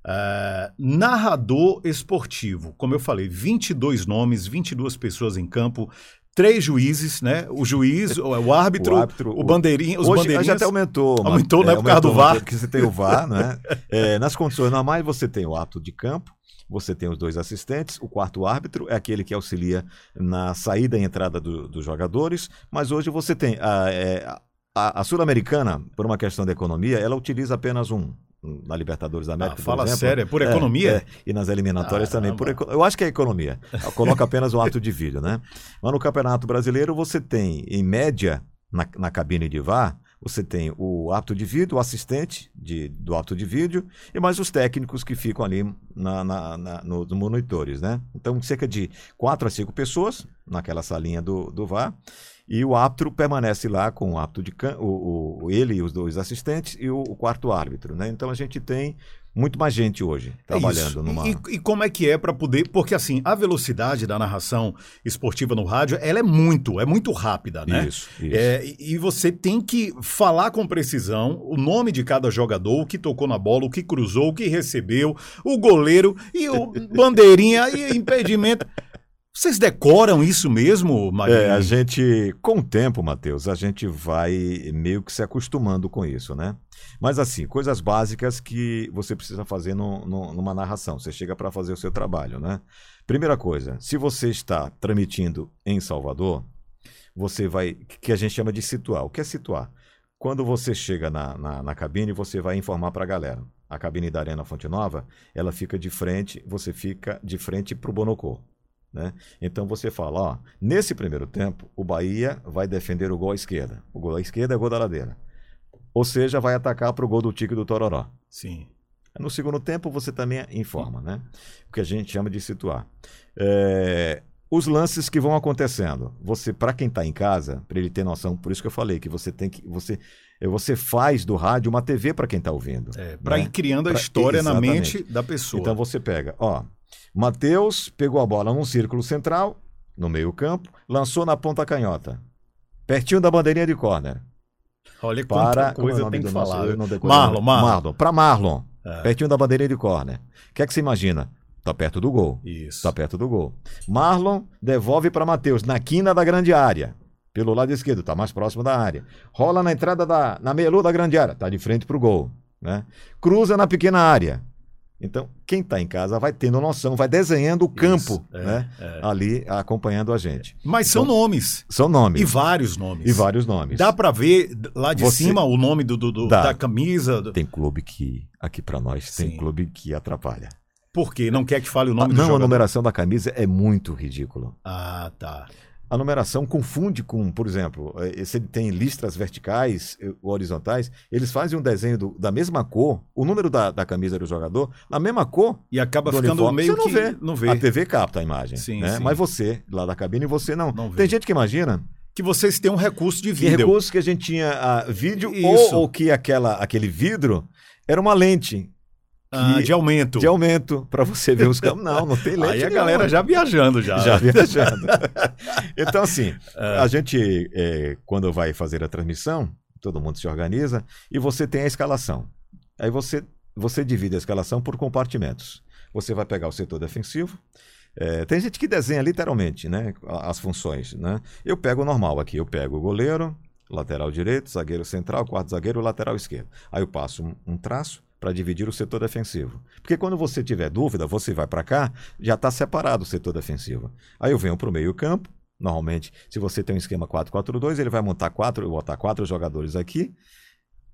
Speaker 1: É, narrador esportivo, como eu falei, 22 nomes, 22 pessoas em campo, três juízes, né? O juiz, o (laughs) árbitro, o, árbitro, o bandeirinha, os
Speaker 2: hoje
Speaker 1: bandeirinhas.
Speaker 2: já até aumentou.
Speaker 1: Aumentou, né? É, por causa do VAR.
Speaker 2: Porque você tem o VAR, né? (laughs) É, nas condições normais, você tem o árbitro de campo, você tem os dois assistentes, o quarto árbitro é aquele que auxilia na saída e entrada do, dos jogadores, mas hoje você tem a, é, a, a Sul-Americana, por uma questão de economia, ela utiliza apenas um, na Libertadores da América. Ah,
Speaker 1: fala
Speaker 2: exemplo,
Speaker 1: sério, é por economia? É,
Speaker 2: e nas eliminatórias ah, também. Por, eu acho que é economia. Coloca apenas o ato de vídeo, né? Mas no Campeonato Brasileiro você tem, em média, na, na cabine de VAR, você tem o ato de vídeo, o assistente de, do ato de vídeo e mais os técnicos que ficam ali na, na, na nos monitores, né? Então, cerca de quatro a cinco pessoas naquela salinha do, do VAR e o árbitro permanece lá com o árbitro de can... o, o, ele e os dois assistentes e o, o quarto árbitro, né? Então a gente tem muito mais gente hoje é trabalhando
Speaker 1: é
Speaker 2: numa.
Speaker 1: E, e, como é que é para poder. Porque assim, a velocidade da narração esportiva no rádio, ela é muito, é muito rápida, né?
Speaker 2: Isso. isso.
Speaker 1: É, e você tem que falar com precisão o nome de cada jogador, o que tocou na bola, o que cruzou, o que recebeu, o goleiro e o bandeirinha e impedimento. (laughs) Vocês decoram isso mesmo, Marinho?
Speaker 2: É, a gente, com o tempo, Matheus, a gente vai meio que se acostumando com isso, né? Mas assim, coisas básicas que você precisa fazer no, no, numa narração. Você chega para fazer o seu trabalho, né? Primeira coisa, se você está transmitindo em Salvador, você vai, que a gente chama de situar. O que é situar? Quando você chega na, na, na cabine, você vai informar para a galera. A cabine da Arena Fonte Nova, ela fica de frente, você fica de frente para o Bonocô. Né? Então você fala, ó, nesse primeiro tempo, o Bahia vai defender o gol à esquerda. O gol à esquerda é o gol da ladeira. Ou seja, vai atacar para o gol do Tique do Tororó.
Speaker 1: Sim.
Speaker 2: No segundo tempo, você também informa, né? O que a gente chama de situar. É, os lances que vão acontecendo. Você, para quem está em casa, para ele ter noção, por isso que eu falei que você tem que. Você, você faz do rádio uma TV para quem está ouvindo.
Speaker 1: É, para né? ir criando a pra, história exatamente. na mente da pessoa.
Speaker 2: Então você pega, ó, Matheus pegou a bola num círculo central, no meio-campo, lançou na ponta canhota, pertinho da bandeirinha de córner.
Speaker 1: Olha para é coisa eu tenho que falar.
Speaker 2: Marlon, Marlon. Marlon. Para Marlon, é. pertinho da bandeirinha de córner. O que é que você imagina? Tá perto do gol.
Speaker 1: Isso.
Speaker 2: Tá perto do gol. Marlon devolve para Matheus na quina da grande área. Pelo lado esquerdo, tá mais próximo da área. Rola na entrada da na meia da grande área, tá de frente pro gol, né? Cruza na pequena área Então, quem está em casa vai tendo noção, vai desenhando o campo Isso, é, né? É. ali acompanhando a gente.
Speaker 1: Mas são então, nomes.
Speaker 2: São nomes.
Speaker 1: E vários nomes.
Speaker 2: E vários nomes.
Speaker 1: Dá para ver lá de Você... cima o nome do, do, do da camisa? Do...
Speaker 2: Tem clube que, aqui para nós, Sim. tem clube que atrapalha.
Speaker 1: Por quê? Não quer que fale o nome
Speaker 2: ah,
Speaker 1: do
Speaker 2: Não,
Speaker 1: jogador?
Speaker 2: a numeração da camisa é muito ridículo.
Speaker 1: Ah, tá
Speaker 2: a numeração confunde com, por exemplo, eh, se ele tem listras verticais ou eh, horizontais, eles fazem um desenho do, da mesma cor, o número da, da, camisa do jogador, na mesma cor.
Speaker 1: E acaba ficando uniforme. meio
Speaker 2: você não
Speaker 1: que
Speaker 2: vê. não vê. A TV capta a imagem. Sim, né? sim. Mas você, lá da cabine, você não. não tem gente que imagina
Speaker 1: que vocês têm um recurso de vídeo.
Speaker 2: Tem recurso que a gente tinha a vídeo ou, ou, que aquela, aquele vidro era uma lente
Speaker 1: ah, de aumento.
Speaker 2: De aumento, para você ver os campos. Não, não tem leite.
Speaker 1: Aí a galera já viajando já.
Speaker 2: Já (laughs) viajando. então, assim, é. a gente, é, quando vai fazer a transmissão, todo mundo se organiza e você tem a escalação. Aí você, você divide a escalação por compartimentos. Você vai pegar o setor defensivo. É, tem gente que desenha literalmente né, as funções. Né? Eu pego o normal aqui. Eu pego o goleiro, lateral direito, zagueiro central, quarto zagueiro, lateral esquerdo. Aí eu passo um, um traço para dividir o setor defensivo. Porque quando você tiver dúvida, você vai para cá, já está separado o setor defensivo. Aí eu venho para o meio-campo. Normalmente, se você tem um esquema 4-4-2, ele vai montar quatro, botar quatro jogadores aqui,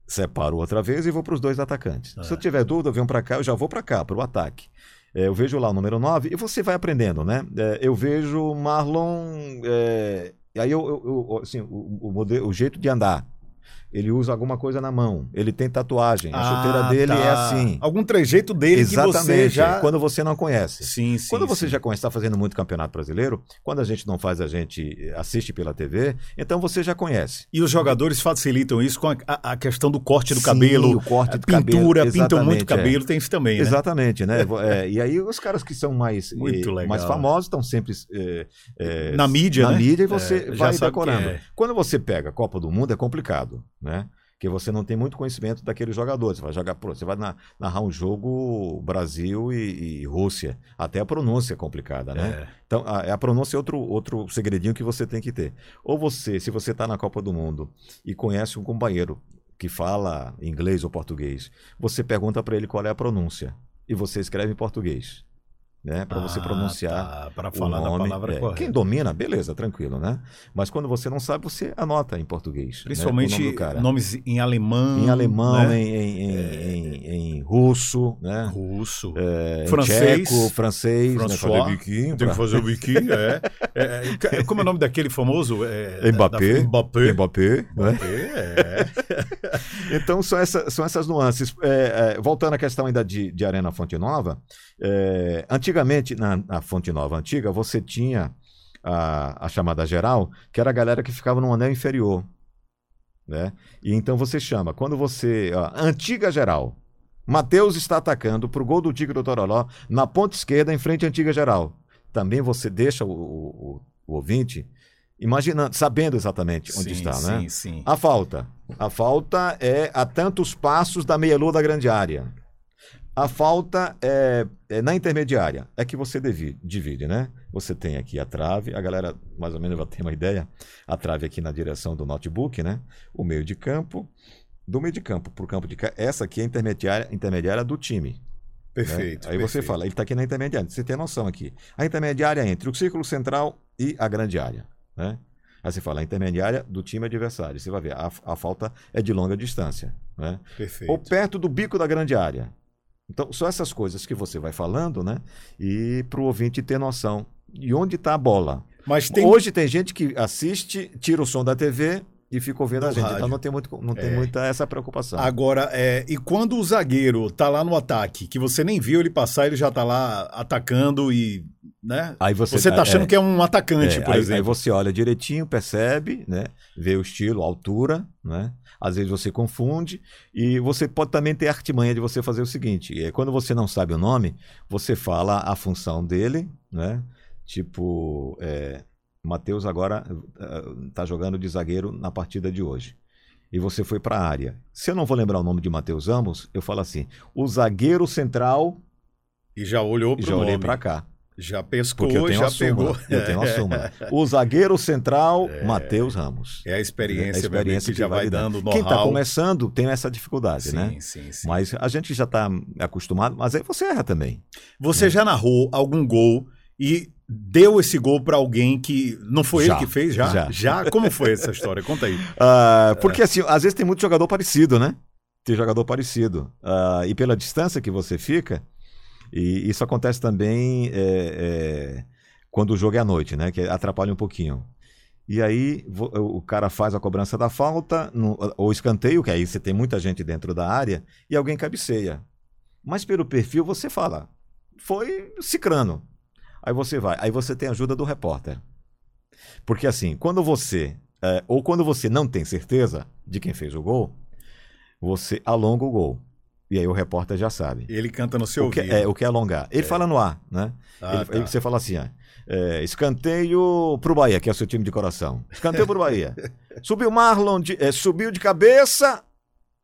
Speaker 2: separo outra vez e vou para os dois atacantes. É. Se eu tiver dúvida, eu venho para cá, eu já vou para cá, para o ataque. É, eu vejo lá o número 9 e você vai aprendendo, né? É, eu vejo Marlon. É, aí eu, eu, eu assim, o, o, modelo, o jeito de andar ele usa alguma coisa na mão, ele tem tatuagem, a ah, chuteira dele tá. é assim.
Speaker 1: Algum trejeito dele Exatamente, que você já...
Speaker 2: quando você não conhece.
Speaker 1: Sim, sim.
Speaker 2: Quando você
Speaker 1: sim.
Speaker 2: já conhece, está fazendo muito campeonato brasileiro, quando a gente não faz, a gente assiste pela TV, então você já conhece.
Speaker 1: E os jogadores facilitam isso com a, a questão do corte do sim, cabelo,
Speaker 2: o corte do
Speaker 1: pintura,
Speaker 2: cabelo.
Speaker 1: pintam muito cabelo, é. tem isso também, né?
Speaker 2: Exatamente, né? (laughs) é, e aí os caras que são mais, (laughs) eh, mais famosos estão sempre eh,
Speaker 1: na mídia,
Speaker 2: na
Speaker 1: né?
Speaker 2: mídia e você é, vai decorando. É. Quando você pega a Copa do Mundo é complicado, né? que você não tem muito conhecimento daquele jogador. Você vai jogar, você vai narrar um jogo Brasil e, e Rússia. Até a pronúncia é complicada, né? É. Então, a, a, pronúncia é outro, outro segredinho que você tem que ter. Ou você, se você está na Copa do Mundo e conhece um companheiro que fala inglês ou português, você pergunta para ele qual é a pronúncia e você escreve em português né? Para ah, você pronunciar. Tá,
Speaker 1: para falar nome, da palavra é, correta.
Speaker 2: Quem domina, beleza, tranquilo, né? Mas quando você não sabe, você anota em português. Né,
Speaker 1: Principalmente
Speaker 2: né?
Speaker 1: nomes em alemão.
Speaker 2: Em alemão, né? em, em, em, é... em, russo, né?
Speaker 1: Russo.
Speaker 2: É, francês. Tcheco, francês.
Speaker 1: Né? François. Né? biquinho. Tem que fazer o biquinho, (laughs) é. é. é como é o nome daquele famoso?
Speaker 2: É, Mbappé. Da,
Speaker 1: Mbappé.
Speaker 2: Mbappé.
Speaker 1: Né? É. (laughs)
Speaker 2: então, são, essa, são essas nuances. voltando à questão ainda de, de Arena Fonte Nova, é, antigamente, na, na, Fonte Nova Antiga, você tinha a, a, chamada geral, que era a galera que ficava no anel inferior. Né? E então você chama, quando você. Ó, antiga geral. Matheus está atacando para o gol do Tigre do Toroló na ponta esquerda, em frente à antiga geral. Também você deixa o, o, o ouvinte imaginando, sabendo exatamente onde sim, está, né?
Speaker 1: Sim, sim.
Speaker 2: A falta. A falta é a tantos passos da meia-lua da grande área. A falta é, é, na intermediária, é que você divide, divide, né? Você tem aqui a trave, a galera mais ou menos vai ter uma ideia, a trave aqui na direção do notebook, né? O meio de campo, do meio de campo para o campo de cá, essa aqui é a intermediária, intermediária do time. Né?
Speaker 1: Perfeito.
Speaker 2: Né? Aí
Speaker 1: perfeito.
Speaker 2: você fala, ele está aqui na intermediária, você tem noção aqui. A intermediária é entre o círculo central e a grande área, né? Aí você fala a intermediária do time adversário. Você vai ver, a, a falta é de longa distância. Né?
Speaker 1: Perfeito.
Speaker 2: Ou perto do bico da grande área. Então, são essas coisas que você vai falando, né? E para o ouvinte ter noção de onde está a bola. Mas tem... Hoje tem gente que assiste, tira o som da TV e fica ouvindo a gente. Então, rádio. Então não tem, muito, não tem é. muita essa preocupação.
Speaker 1: Agora, é, e quando o zagueiro tá lá no ataque, que você nem viu ele passar, ele já tá lá atacando e. Né?
Speaker 2: Aí você,
Speaker 1: você tá achando é, que é um atacante,
Speaker 2: é,
Speaker 1: por
Speaker 2: aí,
Speaker 1: exemplo.
Speaker 2: Aí você olha direitinho, percebe, né? Vê o estilo, a altura, né? Às vezes você confunde e você pode também ter a artimanha de você fazer o seguinte: é, quando você não sabe o nome, você fala a função dele, né? Tipo, é, Matheus agora está jogando de zagueiro na partida de hoje. E você foi para a área. Se eu não vou lembrar o nome de Matheus Amos, eu falo assim: o zagueiro central.
Speaker 1: E já olhou para
Speaker 2: Já olhei para cá.
Speaker 1: Já pescou, Porque eu tenho já pegou.
Speaker 2: Eu tenho a (laughs) súmula. O zagueiro central, é, Matheus Ramos.
Speaker 1: É a experiência, é a experiência que, que já vai dando
Speaker 2: Quem está começando tem essa dificuldade, sim, né? Sim, sim. Mas a gente já está acostumado, mas aí você erra também.
Speaker 1: Você né? já narrou algum gol e deu esse gol para alguém que não foi já, ele que fez já? já? Já? Como foi essa história? Conta aí.
Speaker 2: Uh, (laughs) porque assim, às vezes tem muito jogador parecido, né? Tem jogador parecido. Uh, e pela distância que você fica, e isso acontece também é, é, quando o jogo é à noite, né? Que atrapalha um pouquinho. E aí o cara faz a cobrança da falta, no, ou escanteio, que aí você tem muita gente dentro da área, e alguém cabeceia. Mas pelo perfil você fala, foi cicrano. Aí você vai, aí você tem a ajuda do repórter. Porque assim, quando você, é, ou quando você não tem certeza de quem fez o gol, você alonga o gol. E aí o repórter já sabe.
Speaker 1: Ele canta no seu
Speaker 2: o que,
Speaker 1: ouvido.
Speaker 2: É, o que é alongar. Ele é. fala no ar, né? Ah, ele, tá. ele, você fala assim, ó, é, escanteio pro Bahia, que é o seu time de coração. Escanteio pro Bahia. (laughs) subiu Marlon, de, é, subiu de cabeça,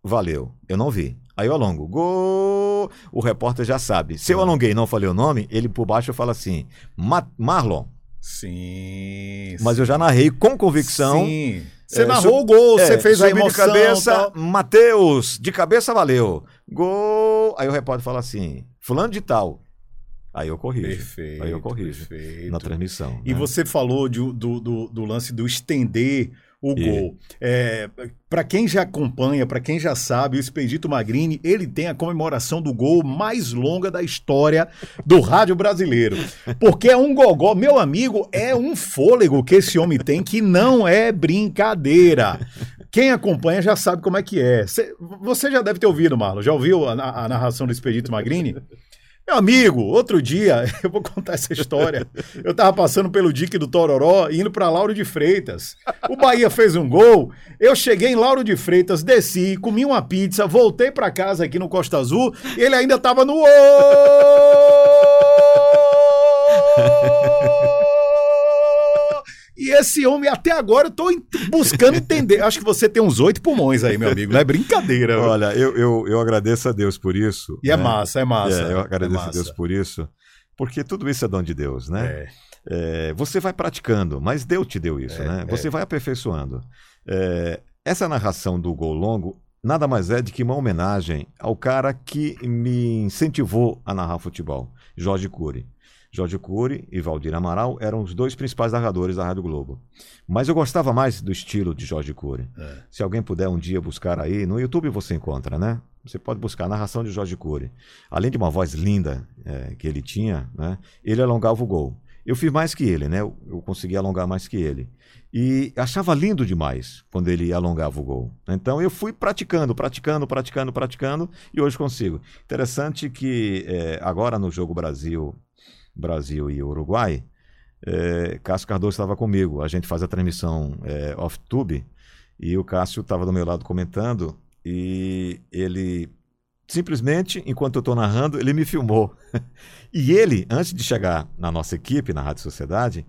Speaker 2: valeu. Eu não vi. Aí eu alongo. Gol! O repórter já sabe. Se eu alonguei e não falei o nome, ele por baixo fala assim: Ma Marlon.
Speaker 1: Sim.
Speaker 2: Mas eu já narrei com convicção. Sim.
Speaker 1: Você é, narrou o gol, é, você fez a emoção.
Speaker 2: de cabeça, Matheus, de cabeça valeu. Gol! Aí o repórter fala assim: Fulano de tal. Aí eu corrijo. Perfeito. Aí eu corrijo. Perfeito. Na transmissão.
Speaker 1: E né? você falou de, do, do, do lance do estender o e... gol. É, para quem já acompanha, para quem já sabe, o Expedito Magrini, ele tem a comemoração do gol mais longa da história do rádio brasileiro. Porque é um gogó, meu amigo, é um fôlego que esse homem tem que não é brincadeira. Quem acompanha já sabe como é que é. Você já deve ter ouvido, Marlon. Já ouviu a, a narração do Expedito Magrini? Meu amigo, outro dia, (laughs) eu vou contar essa história. Eu tava passando pelo dique do Tororó, indo para Lauro de Freitas. O Bahia fez um gol. Eu cheguei em Lauro de Freitas, desci, comi uma pizza, voltei para casa aqui no Costa Azul e ele ainda tava no (laughs) E esse homem, até agora, eu tô buscando entender. Acho que você tem uns oito pulmões aí, meu amigo. Não é brincadeira.
Speaker 2: Olha, eu, eu, eu agradeço a Deus por isso.
Speaker 1: E é né? é massa, é massa.
Speaker 2: É, eu agradeço é a Deus por isso. Porque tudo isso é dom de Deus, né? É. É, você vai praticando, mas Deus te deu isso, é, né? Você vai aperfeiçoando. essa narração do gol longo nada mais é de que uma homenagem ao cara que me incentivou a narrar futebol, Jorge Cury. Jorge Cury e Valdir Amaral eram os dois principais narradores da Rádio Globo. Mas eu gostava mais do estilo de Jorge Cury. É. Se alguém puder um dia buscar aí, no YouTube você encontra, né? Você pode buscar a narração de Jorge Cury. Além de uma voz linda é, que ele tinha, né? ele alongava o gol. Eu fiz mais que ele, né? Eu, eu consegui alongar mais que ele. E achava lindo demais quando ele alongava o gol. Então eu fui praticando, praticando, praticando, praticando e hoje consigo. Interessante que é, agora no Jogo Brasil Brasil e Uruguai, é, Cássio Cardoso estava comigo. A gente faz a transmissão é, off-tube e o Cássio estava do meu lado comentando e ele simplesmente, enquanto eu estou narrando, ele me filmou. (laughs) e ele, antes de chegar na nossa equipe, na Rádio Sociedade,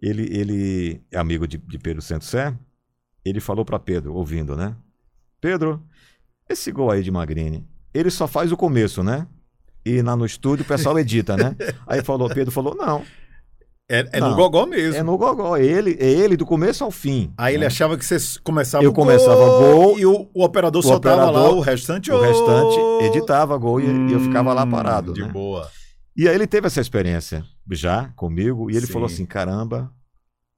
Speaker 2: ele, ele é amigo de, de Pedro Santos Sé, ele falou para Pedro, ouvindo, né? Pedro, esse gol aí de Magrini, ele só faz o começo, né? E lá no estúdio o pessoal (laughs) edita, né? Aí falou, Pedro falou, não.
Speaker 1: É, é não, no gogó mesmo.
Speaker 2: É no gogó, é ele, é ele do começo ao fim.
Speaker 1: Aí né? ele achava que você começava
Speaker 2: Eu o começava gol, gol
Speaker 1: e o, o operador o soltava operador, lá o restante.
Speaker 2: O restante editava gol hum, e, eu ficava lá parado.
Speaker 1: De
Speaker 2: né?
Speaker 1: boa.
Speaker 2: E aí ele teve essa experiência já comigo e ele Sim. falou assim: caramba,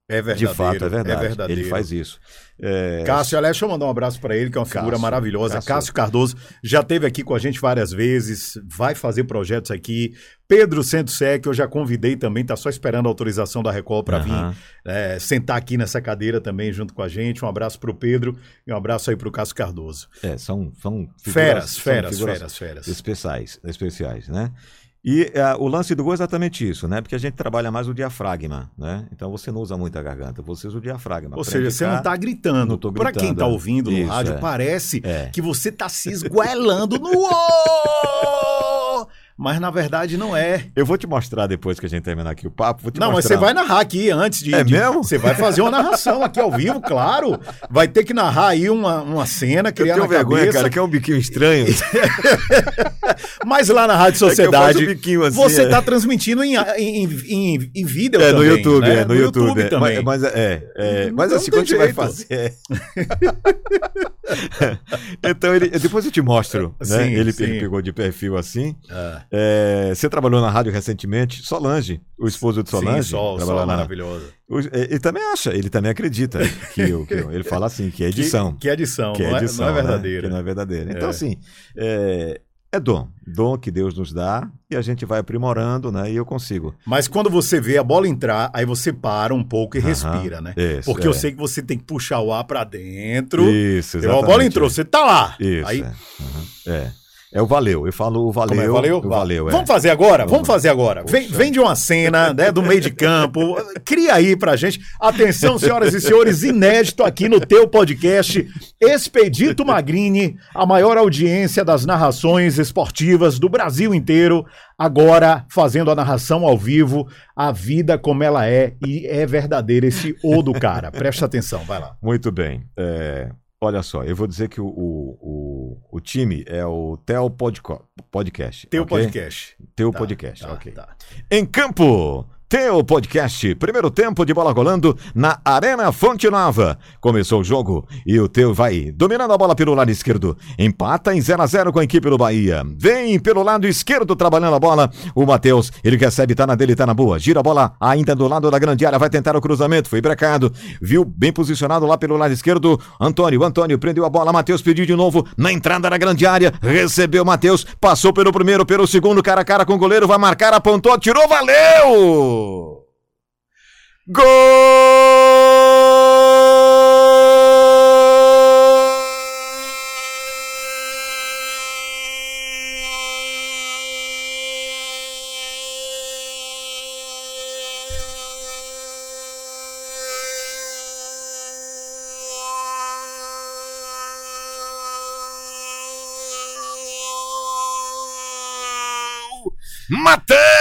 Speaker 1: é verdadeiro.
Speaker 2: De fato, é verdade. É verdadeiro. Ele faz isso.
Speaker 1: É... Cássio, aliás, deixa eu mandar um abraço para ele, que é uma Cássio, figura maravilhosa. Cássio. Cássio Cardoso já esteve aqui com a gente várias vezes, vai fazer projetos aqui. Pedro Sec, eu já convidei também, está só esperando a autorização da Record para uhum. vir é, sentar aqui nessa cadeira também junto com a gente. Um abraço para o Pedro e um abraço aí para o Cássio Cardoso.
Speaker 2: É, são, são
Speaker 1: figuras, feras, feras, feras, feras.
Speaker 2: Especiais, especiais, né? E uh, o lance do gol é exatamente isso, né? Porque a gente trabalha mais o diafragma, né? Então você não usa muito a garganta, você usa o diafragma.
Speaker 1: Ou seja, você não está gritando. Para quem está ouvindo no isso, rádio, é. parece é. que você está se esguelando no (laughs) mas na verdade não é.
Speaker 2: Eu vou te mostrar depois que a gente terminar aqui o papo.
Speaker 1: não,
Speaker 2: mostrar.
Speaker 1: mas você vai narrar aqui antes de.
Speaker 2: É
Speaker 1: de,
Speaker 2: mesmo?
Speaker 1: Você vai fazer uma narração aqui ao vivo, claro. Vai ter que narrar aí uma, uma cena, criar Eu tenho
Speaker 2: na vergonha,
Speaker 1: cabeça.
Speaker 2: cara, que é um biquinho estranho. (laughs)
Speaker 1: Mas lá na Rádio é Sociedade, é um assim, você está é. transmitindo em, em, em, em vídeo
Speaker 2: é,
Speaker 1: também.
Speaker 2: No YouTube, né? é, no, no YouTube, YouTube é. também. Mas, mas, é, é, mas assim, quando você vai fazer... (laughs) então, ele, depois eu te mostro, (laughs) né? Sim, ele, sim. ele pegou de perfil assim. Ah. Você trabalhou na rádio recentemente, Solange, o esposo de Solange. Sim,
Speaker 1: Sol, Sol maravilhoso.
Speaker 2: Ele também acha, ele também acredita que, que ele fala assim, que é edição.
Speaker 1: Que, que é edição, que é edição, não é, não é verdadeira.
Speaker 2: Né? Que não é verdadeira. Então, assim, é, é dom, dom que Deus nos dá e a gente vai aprimorando, né? E eu consigo.
Speaker 1: Mas quando você vê a bola entrar, aí você para um pouco e respira, né? Isso, Porque é. eu sei que você tem que puxar o ar para dentro.
Speaker 2: Isso, exatamente.
Speaker 1: A bola entrou, você tá lá.
Speaker 2: Isso. Aí... É. Uhum. é. É o valeu. Eu falo o valeu. É?
Speaker 1: Valeu? Valeu é. Vamos fazer agora? Vamos fazer agora. Vem, vem, de uma cena, né, do meio de campo. (laughs) Cria aí pra gente. Atenção, senhoras e senhores, inédito aqui no teu podcast Expedito Magrini, a maior audiência das narrações esportivas do Brasil inteiro, agora fazendo a narração ao vivo, a vida como ela é e é verdadeira esse o do cara. Presta atenção, vai lá.
Speaker 2: Muito bem. É, Olha só, eu vou dizer que o, o, o, time é o Tel Podcast.
Speaker 1: Teu okay? Podcast.
Speaker 2: Teu tá, podcast, tá, ok. Tá. Em campo, teu podcast. Primeiro tempo de bola rolando na Arena Fonte Nova. Começou o jogo e o teu vai dominando a bola pelo lado esquerdo. Empata em 0 a 0 com a equipe do Bahia. Vem pelo lado esquerdo trabalhando a bola. O Matheus, ele recebe, tá na dele, tá na boa. Gira a bola ainda do lado da grande área, vai tentar o cruzamento. Foi brecado. Viu bem posicionado lá pelo lado esquerdo. Antônio, Antônio prendeu a bola. Matheus pediu de novo na entrada da grande área. Recebeu Matheus, passou pelo primeiro, pelo segundo, cara a cara com o goleiro, vai marcar, apontou, tirou, valeu! Gol! Mateus!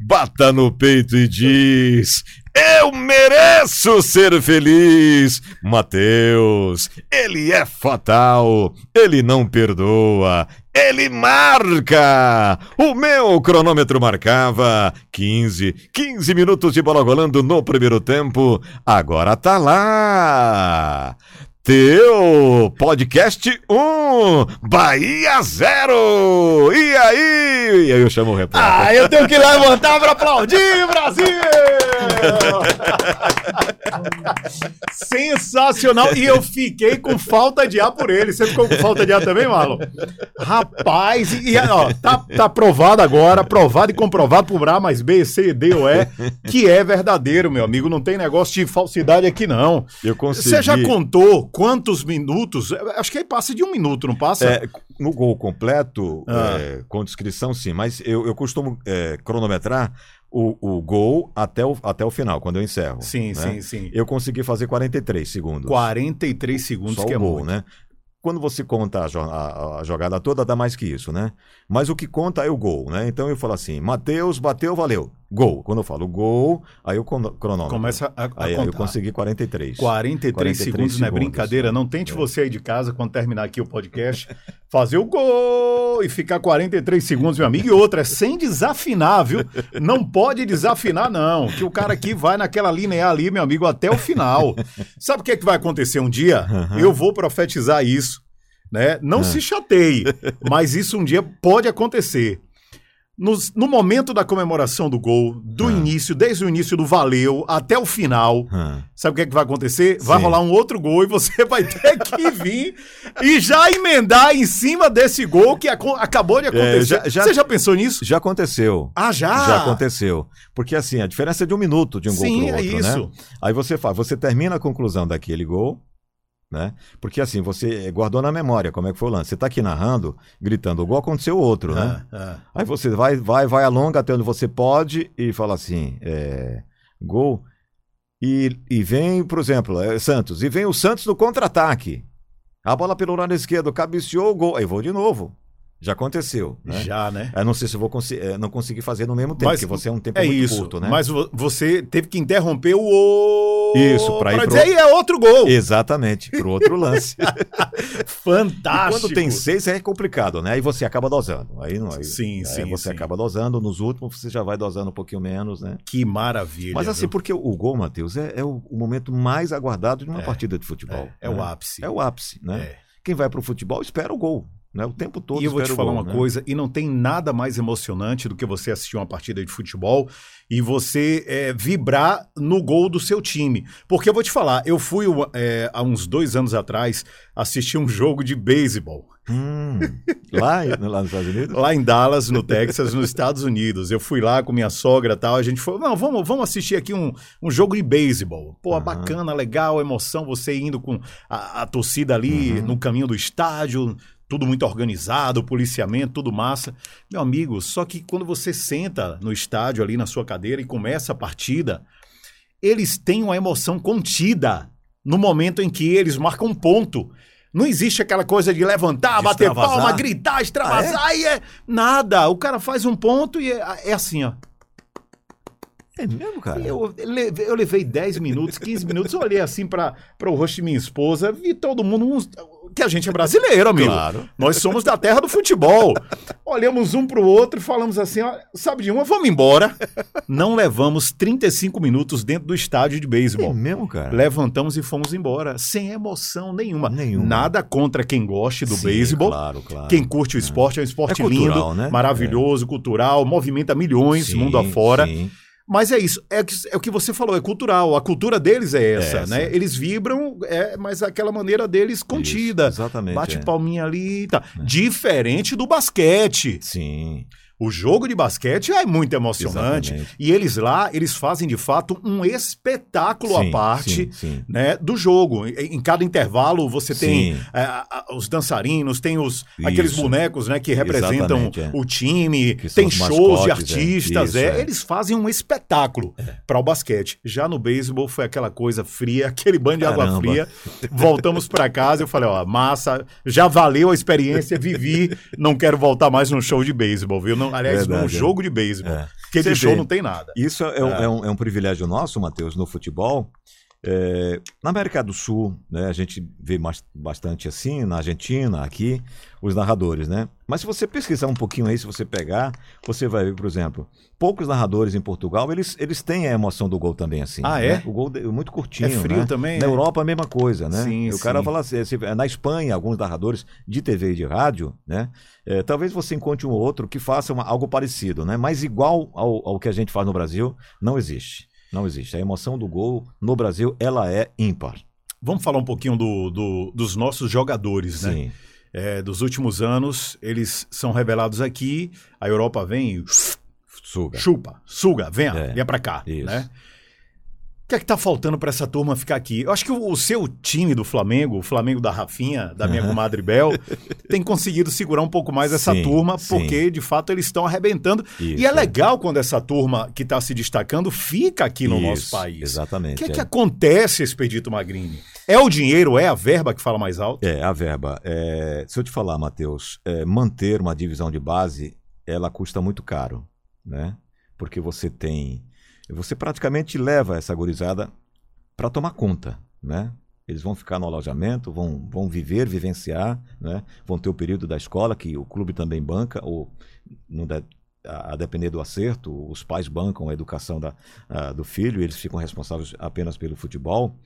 Speaker 2: Bata no peito e diz: Eu mereço ser feliz! Mateus, ele é fatal, ele não perdoa, ele marca! O meu cronômetro marcava 15, 15 minutos de bola rolando no primeiro tempo. Agora tá lá! Teu podcast 1, um, Bahia 0. E aí? E aí eu chamo o repórter.
Speaker 1: Ah, eu tenho que levantar para aplaudir, Brasil! Sensacional! E eu fiquei com falta de ar por ele. Você ficou com falta de ar também, Marlon? Rapaz, e, ó, tá, tá provado agora, provado e comprovado por A mais B, C, D ou E, que é verdadeiro, meu amigo. Não tem negócio de falsidade aqui, não.
Speaker 2: Eu consegui.
Speaker 1: Você já contou quantos minutos? Acho que aí passa de um minuto, não passa?
Speaker 2: É, no gol completo, ah. é, com descrição, sim, mas eu, eu costumo é, cronometrar o, o gol até o, até o final, quando eu encerro.
Speaker 1: Sim,
Speaker 2: né?
Speaker 1: sim, sim.
Speaker 2: Eu consegui fazer 43 segundos.
Speaker 1: 43 segundos Só que é gol, muito. né?
Speaker 2: Quando você conta a, a, a, jogada toda, dá mais que isso, né? Mas o que conta é o gol, né? Então eu falo assim: Matheus bateu, valeu. Gol. Quando eu falo gol, aí o cronômetro.
Speaker 1: Começa a, a
Speaker 2: aí,
Speaker 1: aí
Speaker 2: eu consegui 43.
Speaker 1: 43, 43 segundos, não é brincadeira. Não tente é. você aí de casa, quando terminar aqui o podcast, (laughs) fazer o gol e ficar 43 segundos, meu amigo. E outra, é sem desafinar, viu? Não pode desafinar, não. Que o cara aqui vai naquela linear ali, meu amigo, até o final. Sabe o que, é que vai acontecer um dia? Uhum. Eu vou profetizar isso. Né? Não uhum. se chateie, mas isso um dia pode acontecer. No, no, momento da comemoração do gol, do ah. início, desde o início do valeu até o final, ah. sabe o que, é que vai acontecer? Vai Sim. rolar um outro gol e você (laughs) vai ter que vir e já emendar em cima desse gol que acabou de é, acontecer. É, já, já, você já pensou nisso?
Speaker 2: Já aconteceu.
Speaker 1: Ah, já?
Speaker 2: Já aconteceu. Porque assim, a diferença é de um minuto de um Sim, gol pro outro, é isso. Né? Aí você faz, você termina a conclusão daquele gol, né? Porque assim, você guardou na memória como é que foi o lance. Você está aqui narrando, gritando, igual aconteceu outro, né? É, é. Aí você vai, vai, vai, alonga até onde você pode e fala assim, é, gol. E, e vem, por exemplo, é, Santos, e vem o Santos no contra-ataque. A bola pelo lado esquerdo, cabeceou o gol. Aí vou de novo. Já aconteceu. Né?
Speaker 1: Já, né?
Speaker 2: Eu não sei se vou é, não conseguir fazer no mesmo tempo, mas, porque você é um tempo
Speaker 1: é
Speaker 2: muito
Speaker 1: isso,
Speaker 2: curto, né?
Speaker 1: Mas você teve que interromper o
Speaker 2: Isso,
Speaker 1: para ir dizer, é outro gol.
Speaker 2: Exatamente, pro outro lance. (laughs)
Speaker 1: Fantástico.
Speaker 2: E quando tem seis é complicado, né? Aí você acaba dosando. Aí não, aí,
Speaker 1: sim, sim,
Speaker 2: você
Speaker 1: sim.
Speaker 2: acaba dosando, nos últimos você já vai dosando um pouquinho menos, né?
Speaker 1: Que maravilha.
Speaker 2: Mas assim, viu? porque o gol, Matheus, é, é o, o, momento mais aguardado de uma é, partida de futebol.
Speaker 1: É, é
Speaker 2: né?
Speaker 1: o ápice.
Speaker 2: É o ápice, né? É. Quem vai pro futebol espera o gol. Né? O tempo todo.
Speaker 1: E eu vou te falar gol, uma né? coisa, e não tem nada mais emocionante do que você assistir uma partida de futebol e você é, vibrar no gol do seu time. Porque eu vou te falar, eu fui é, há uns dois anos atrás assistir um jogo de beisebol.
Speaker 2: Hum, lá, lá nos Estados Unidos?
Speaker 1: Lá em Dallas, no Texas, nos Estados Unidos. Eu fui lá com minha sogra e tal. A gente falou: não, vamos, vamos assistir aqui um, um jogo de beisebol. Pô, uhum. bacana, legal, emoção, você indo com a, a torcida ali uhum. no caminho do estádio, tudo muito organizado, policiamento, tudo massa. Meu amigo, só que quando você senta no estádio ali na sua cadeira e começa a partida, eles têm uma emoção contida no momento em que eles marcam um ponto. Não existe aquela coisa de levantar, de bater palma, gritar, extravasar, ah, é? e é nada. O cara faz um ponto e é, é assim, ó.
Speaker 2: É mesmo, cara?
Speaker 1: Eu, eu levei 10 minutos, 15 minutos, olhei assim para o rosto de minha esposa, vi todo mundo, uns, que a gente é brasileiro, amigo. Claro. Nós somos da terra do futebol. Olhamos um pro outro e falamos assim: ó, sabe de uma, vamos embora. Não levamos 35 minutos dentro do estádio de beisebol. É
Speaker 2: mesmo, cara?
Speaker 1: Levantamos e fomos embora, sem emoção nenhuma. nenhuma. Nada contra quem goste do beisebol. Claro, claro. Quem curte o esporte, é um esporte é cultural, lindo, né? maravilhoso, é. cultural, movimenta milhões sim, mundo afora. Sim. Mas é isso, é, é, o que você falou, é cultural. A cultura deles é essa, é essa. né? Eles vibram, é, mas aquela maneira deles contida.
Speaker 2: Isso, exatamente.
Speaker 1: Bate é. palminha ali e tá. É. Diferente do basquete.
Speaker 2: Sim.
Speaker 1: O jogo de basquete é muito emocionante. Exatamente. E eles lá, eles fazem de fato um espetáculo sim, à parte sim, sim. Né, do jogo. Em, cada intervalo você tem é, os dançarinos, tem os, aqueles bonecos né, que representam é. o time, que tem shows mascotes, de é. artistas. É. Isso, é. Eles fazem um espetáculo é. para o basquete. Já no beisebol foi aquela coisa fria, (laughs) aquele banho de Caramba. água fria. Voltamos para casa, eu falei, ó, massa, já valeu a experiência, vivi, não quero voltar mais num show de beisebol, viu? Não, aliás, Verdade, num é. jogo de beisebol. É. Porque de show não tem nada.
Speaker 2: Isso é, é. é, um, é um privilégio nosso, Matheus, no futebol. É, na América do Sul, né, a gente vê bastante assim, na Argentina, aqui, os narradores, né? Mas se você pesquisar um pouquinho aí, se você pegar, você vai ver, por exemplo, poucos narradores em Portugal, eles, eles têm a emoção do gol também, assim.
Speaker 1: Ah,
Speaker 2: né?
Speaker 1: é?
Speaker 2: O gol é muito curtinho, É
Speaker 1: frio
Speaker 2: né?
Speaker 1: também?
Speaker 2: Na é? Europa, a mesma coisa, né? Sim, o cara fala assim, na Espanha, alguns narradores de TV e de rádio, né? É, talvez você encontre um ou outro que faça uma, algo parecido, né? Mas igual ao, ao que a gente faz no Brasil, não existe. Não existe. A emoção do gol no Brasil, ela é ímpar.
Speaker 1: Vamos falar um pouquinho do, do dos nossos jogadores, né? Sim. É, dos últimos anos, eles são revelados aqui, a Europa vem e suga. chupa, suga, venha, é, venha pra cá, isso. né? Que é que tá faltando para essa turma ficar aqui? Eu acho que o, o, seu time do Flamengo, o Flamengo da Rafinha, da minha uhum. comadre Bel, tem conseguido segurar um pouco mais essa sim, turma, porque sim. de fato eles estão arrebentando. Isso, e é, é legal quando essa turma que está se destacando fica aqui no Isso, nosso país.
Speaker 2: Exatamente.
Speaker 1: O que é, é, que acontece, Expedito Magrini? É o dinheiro, é a verba que fala mais alto?
Speaker 2: É, a verba. É, se eu te falar, Matheus, é, manter uma divisão de base, ela custa muito caro, né? Porque você tem você praticamente leva essa gurizada para tomar conta, né? Eles vão ficar no alojamento, vão, vão viver, vivenciar, né? Vão ter o período da escola, que o clube também banca, ou deve, a, depender do acerto, os pais bancam a educação da, a, do filho, eles ficam responsáveis apenas pelo futebol.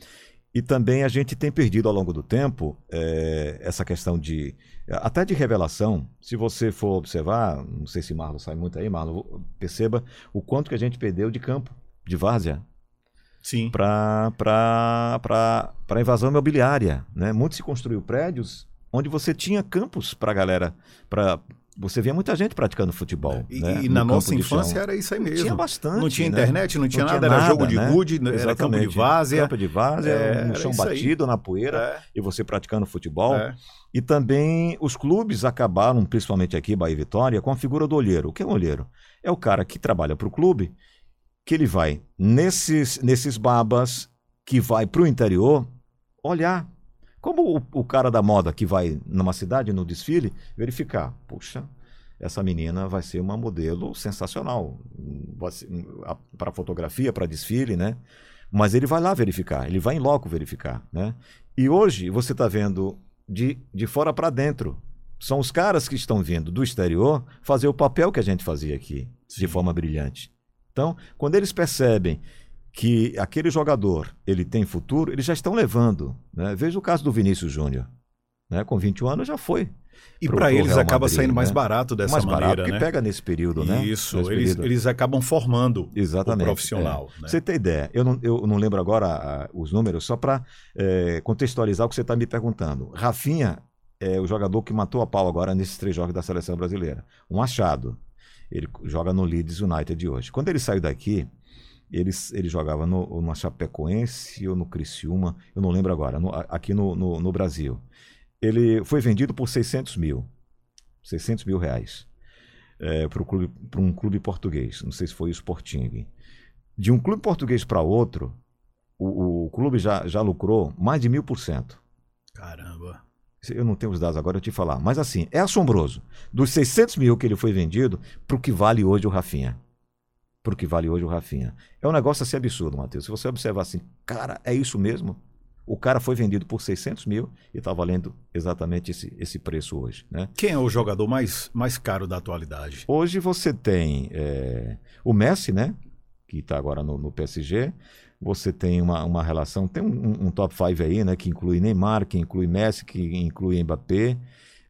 Speaker 2: E também a gente tem perdido ao longo do tempo é, essa questão de. Até de revelação. Se você for observar, não sei se Marlon sai muito aí, Marlon, perceba o quanto que a gente perdeu de campo, de várzea.
Speaker 1: Sim.
Speaker 2: Para invasão imobiliária. Né? Muito se construiu prédios onde você tinha campos para a galera, para você via muita gente praticando futebol.
Speaker 1: E,
Speaker 2: né?
Speaker 1: e na nossa infância era isso aí mesmo.
Speaker 2: Tinha bastante.
Speaker 1: Não tinha né? internet, não tinha não nada, tinha era jogo de né? gude, era campo de várzea.
Speaker 2: Campo de várzea, é, no chão batido, aí. na poeira, é. e você praticando futebol. É. E também os clubes acabaram, principalmente aqui, Bahia e Vitória, com a figura do olheiro. O que é um olheiro? É o cara que trabalha para o clube, que ele vai nesses, nesses babas, que vai para o interior olhar como o, o, cara da moda que vai numa cidade, no desfile, verificar, puxa, essa menina vai ser uma modelo sensacional para fotografia, para desfile, né? Mas ele vai lá verificar, ele vai em loco verificar. Né? E hoje você está vendo de, de fora para dentro. São os caras que estão vindo do exterior fazer o papel que a gente fazia aqui, Sim. de forma brilhante. Então, quando eles percebem que aquele jogador ele tem futuro, eles já estão levando. Né? Veja o caso do Vinícius Júnior. Né? Com 21 anos já foi.
Speaker 1: E para eles Real acaba Madrid, saindo mais né? barato dessa
Speaker 2: mais
Speaker 1: maneira,
Speaker 2: barato, né? que pega nesse período, né?
Speaker 1: Isso, eles, período. eles acabam formando Exatamente, o profissional.
Speaker 2: É. Né? Você tem ideia, eu não, eu não lembro agora os números, só para é, contextualizar o que você está me perguntando. Rafinha é o jogador que matou a pau agora nesses três jogos da seleção brasileira. Um achado. Ele joga no Leeds United de hoje. Quando ele saiu daqui, ele, ele jogava no, no Chapecoense ou no Criciúma, eu não lembro agora, no, aqui no, no, no Brasil ele foi vendido por 600 mil. 600 mil reais. É, para um clube português. Não sei se foi o Sporting. De um clube português para outro, o, o, clube já, já lucrou mais de mil por cento.
Speaker 1: Caramba.
Speaker 2: Eu não tenho os dados agora, eu te falar. Mas assim, é assombroso. Dos 600 mil que ele foi vendido, para o que vale hoje o Rafinha. Para o que vale hoje o Rafinha. É um negócio assim absurdo, Matheus. Se você observar assim, cara, é isso mesmo? O cara foi vendido por 600 mil e está valendo exatamente esse, esse preço hoje. Né?
Speaker 1: Quem é o jogador mais, mais caro da atualidade?
Speaker 2: Hoje você tem é, o Messi, né? que está agora no, no, PSG. Você tem uma, uma relação, tem um, um top 5 aí, né? que inclui Neymar, que inclui Messi, que inclui Mbappé.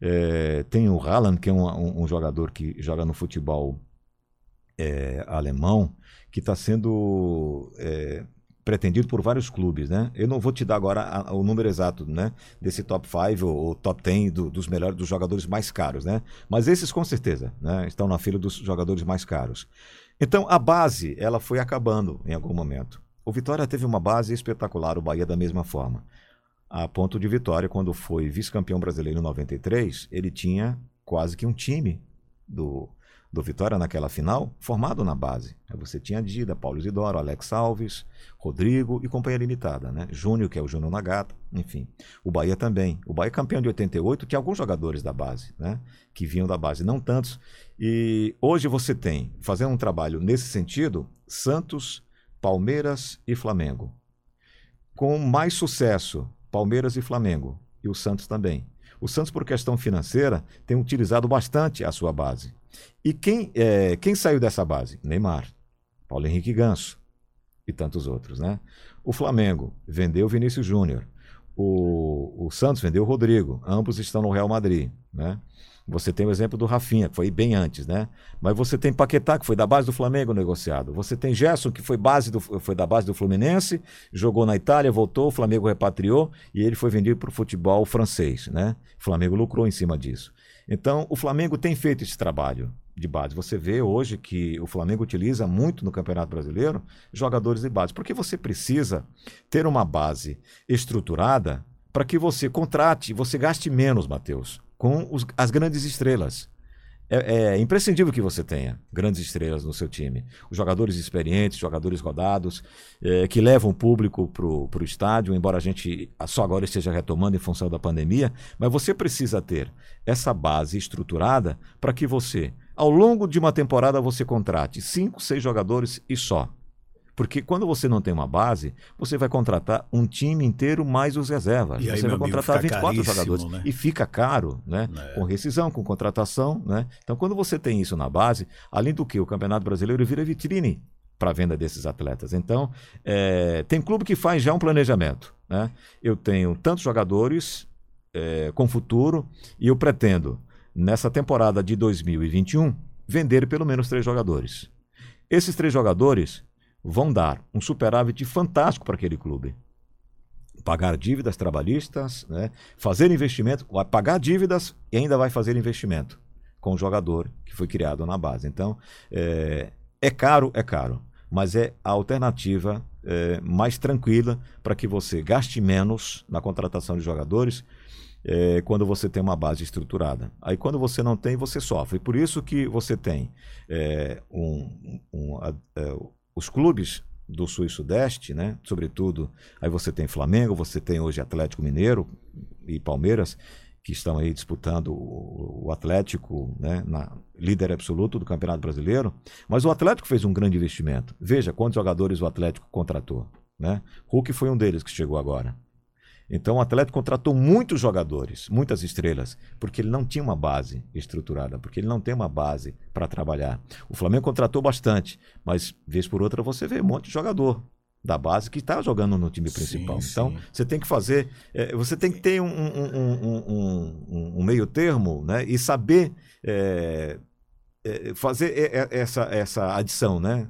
Speaker 2: É, tem o Haaland, que é um, um, um jogador que joga no futebol é, alemão, que está sendo é, pretendido por vários clubes, né? Eu não vou te dar agora a, o número exato, né? Desse top 5 ou, ou, top 10 do, dos melhores, dos jogadores mais caros, né? Mas esses com certeza, né? Estão na fila dos jogadores mais caros. Então a base, ela foi acabando em algum momento. O Vitória teve uma base espetacular, o Bahia da mesma forma. A ponto de Vitória, quando foi vice-campeão brasileiro em 93, ele tinha quase que um time do do Vitória naquela final, formado na base. Você tinha Dida, Paulo Isidoro, Alex Alves, Rodrigo e companhia limitada, né? Júnior, que é o Júnior Nagata, enfim. O Bahia também. O Bahia campeão de 88 tinha alguns jogadores da base, né? Que vinham da base, não tantos. E hoje você tem, fazendo um trabalho nesse sentido, Santos, Palmeiras e Flamengo. Com mais sucesso, Palmeiras e Flamengo. E o Santos também. O Santos, por questão financeira, tem utilizado bastante a sua base. E quem, é, quem saiu dessa base? Neymar, Paulo Henrique Ganso e tantos outros, né? O Flamengo vendeu Vinícius Júnior. O, o Santos vendeu o Rodrigo. Ambos estão no Real Madrid, né? Você tem o exemplo do Rafinha, que foi bem antes, né? Mas você tem Paquetá, que foi da base do Flamengo negociado. Você tem Gerson, que foi, base do, foi da base do Fluminense, jogou na Itália, voltou, o Flamengo repatriou e ele foi vendido para o futebol francês, né? O Flamengo lucrou em cima disso. Então, o Flamengo tem feito esse trabalho de base. Você vê hoje que o Flamengo utiliza muito no Campeonato Brasileiro jogadores de base, porque você precisa ter uma base estruturada para que você contrate, você gaste menos, Matheus, com os, as grandes estrelas. É, é, imprescindível que você tenha grandes estrelas no seu time. Os jogadores experientes, jogadores rodados, é, que levam o público para o estádio, embora a gente só agora esteja retomando em função da pandemia, mas você precisa ter essa base estruturada para que você, ao longo de uma temporada, você contrate cinco, seis jogadores e só. Porque quando você não tem uma base, você vai contratar um time inteiro mais os reservas.
Speaker 1: E
Speaker 2: aí, você vai
Speaker 1: contratar 24 jogadores.
Speaker 2: Né? E fica caro, né? É. Com rescisão, com contratação, né? Então, quando você tem isso na base, além do que o Campeonato Brasileiro vira vitrine para a venda desses atletas. Então, é, tem clube que faz já um planejamento. Né? Eu tenho tantos jogadores é, com futuro e eu pretendo, nessa temporada de 2021, vender pelo menos três jogadores. Esses três jogadores vão dar um superávit fantástico para aquele clube. Pagar dívidas trabalhistas, né? fazer investimento, pagar dívidas e ainda vai fazer investimento com o jogador que foi criado na base. Então, é, é caro, é caro, mas é a alternativa é, mais tranquila para que você gaste menos na contratação de jogadores é, quando você tem uma base estruturada. Aí quando você não tem, você sofre. Por isso que você tem é, um, um, é, os clubes do Sul e Sudeste, né? Sobretudo, aí você tem Flamengo, você tem hoje Atlético Mineiro e Palmeiras, que estão aí disputando o, Atlético, né? Na, líder absoluto do Campeonato Brasileiro. Mas o Atlético fez um grande investimento. Veja quantos jogadores o Atlético contratou. Né? Hulk foi um deles que chegou agora. Então o Atlético contratou muitos jogadores, muitas estrelas, porque ele não tinha uma base estruturada, porque ele não tem uma base para trabalhar. O Flamengo contratou bastante, mas vez por outra você vê um monte de jogador da base que está jogando no time principal. Sim, então sim. você tem que fazer, é, você tem que ter um, um, um, um meio termo, né? E saber é, fazer essa, essa adição, né?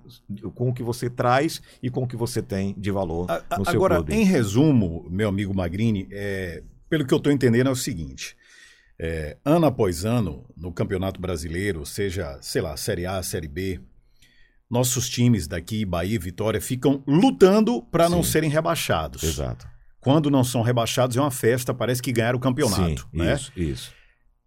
Speaker 2: Com o que você traz e com o que você tem de valor no seu
Speaker 1: Agora,
Speaker 2: clube.
Speaker 1: em resumo, meu amigo Magrini, é, pelo que eu estou entendendo é o seguinte. É, ano após ano, no Campeonato Brasileiro, seja, sei lá, Série A, Série B, nossos times daqui, Bahia e Vitória, ficam lutando para não serem rebaixados.
Speaker 2: Exato.
Speaker 1: Quando não são rebaixados, é uma festa, parece que ganharam o campeonato. Sim, né?
Speaker 2: Isso, isso.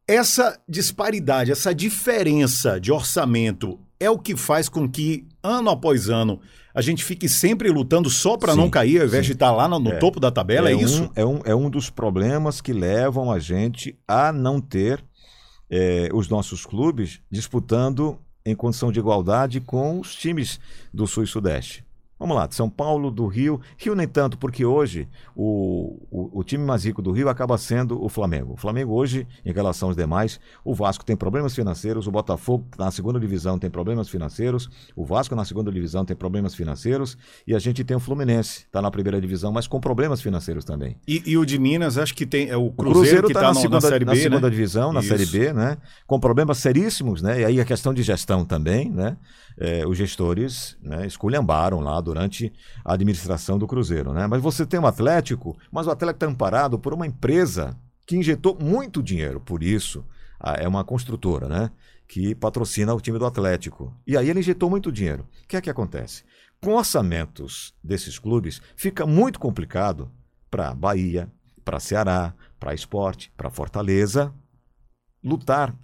Speaker 1: Essa disparidade, essa diferença de orçamento é o que faz com que, ano após ano, a gente fique sempre lutando só para não cair, ao invés sim. de estar tá lá no, no é. topo da tabela, é, é isso?
Speaker 2: Um, é, um, é um dos problemas que levam a gente a não ter é, os nossos clubes disputando em condição de igualdade com os times do Sul e Sudeste. Vamos lá, São Paulo, do Rio. Rio nem tanto, porque hoje o, o, o, time mais rico do Rio acaba sendo o Flamengo. O Flamengo hoje, em relação aos demais, o Vasco tem problemas financeiros, o Botafogo na segunda divisão tem problemas financeiros, o Vasco na segunda divisão tem problemas financeiros e a gente tem o Fluminense, está na primeira divisão, mas com problemas financeiros também.
Speaker 1: E, e o de Minas, acho que tem é o Cruzeiro, o Cruzeiro que está tá na, segunda, na Série B,
Speaker 2: na segunda
Speaker 1: né?
Speaker 2: divisão, na Isso. Série B, né? Com problemas seríssimos, né? E aí a questão de gestão também, né? É, os gestores né, esculhambaram lá durante a administração do Cruzeiro. Né? Mas você tem um Atlético, mas o Atlético está amparado por uma empresa que injetou muito dinheiro. Por isso, é uma construtora, né? Que patrocina o time do Atlético. E aí ele injetou muito dinheiro. O que é que acontece? Com orçamentos desses clubes, fica muito complicado para Bahia, para Ceará, para Esporte, para Fortaleza lutar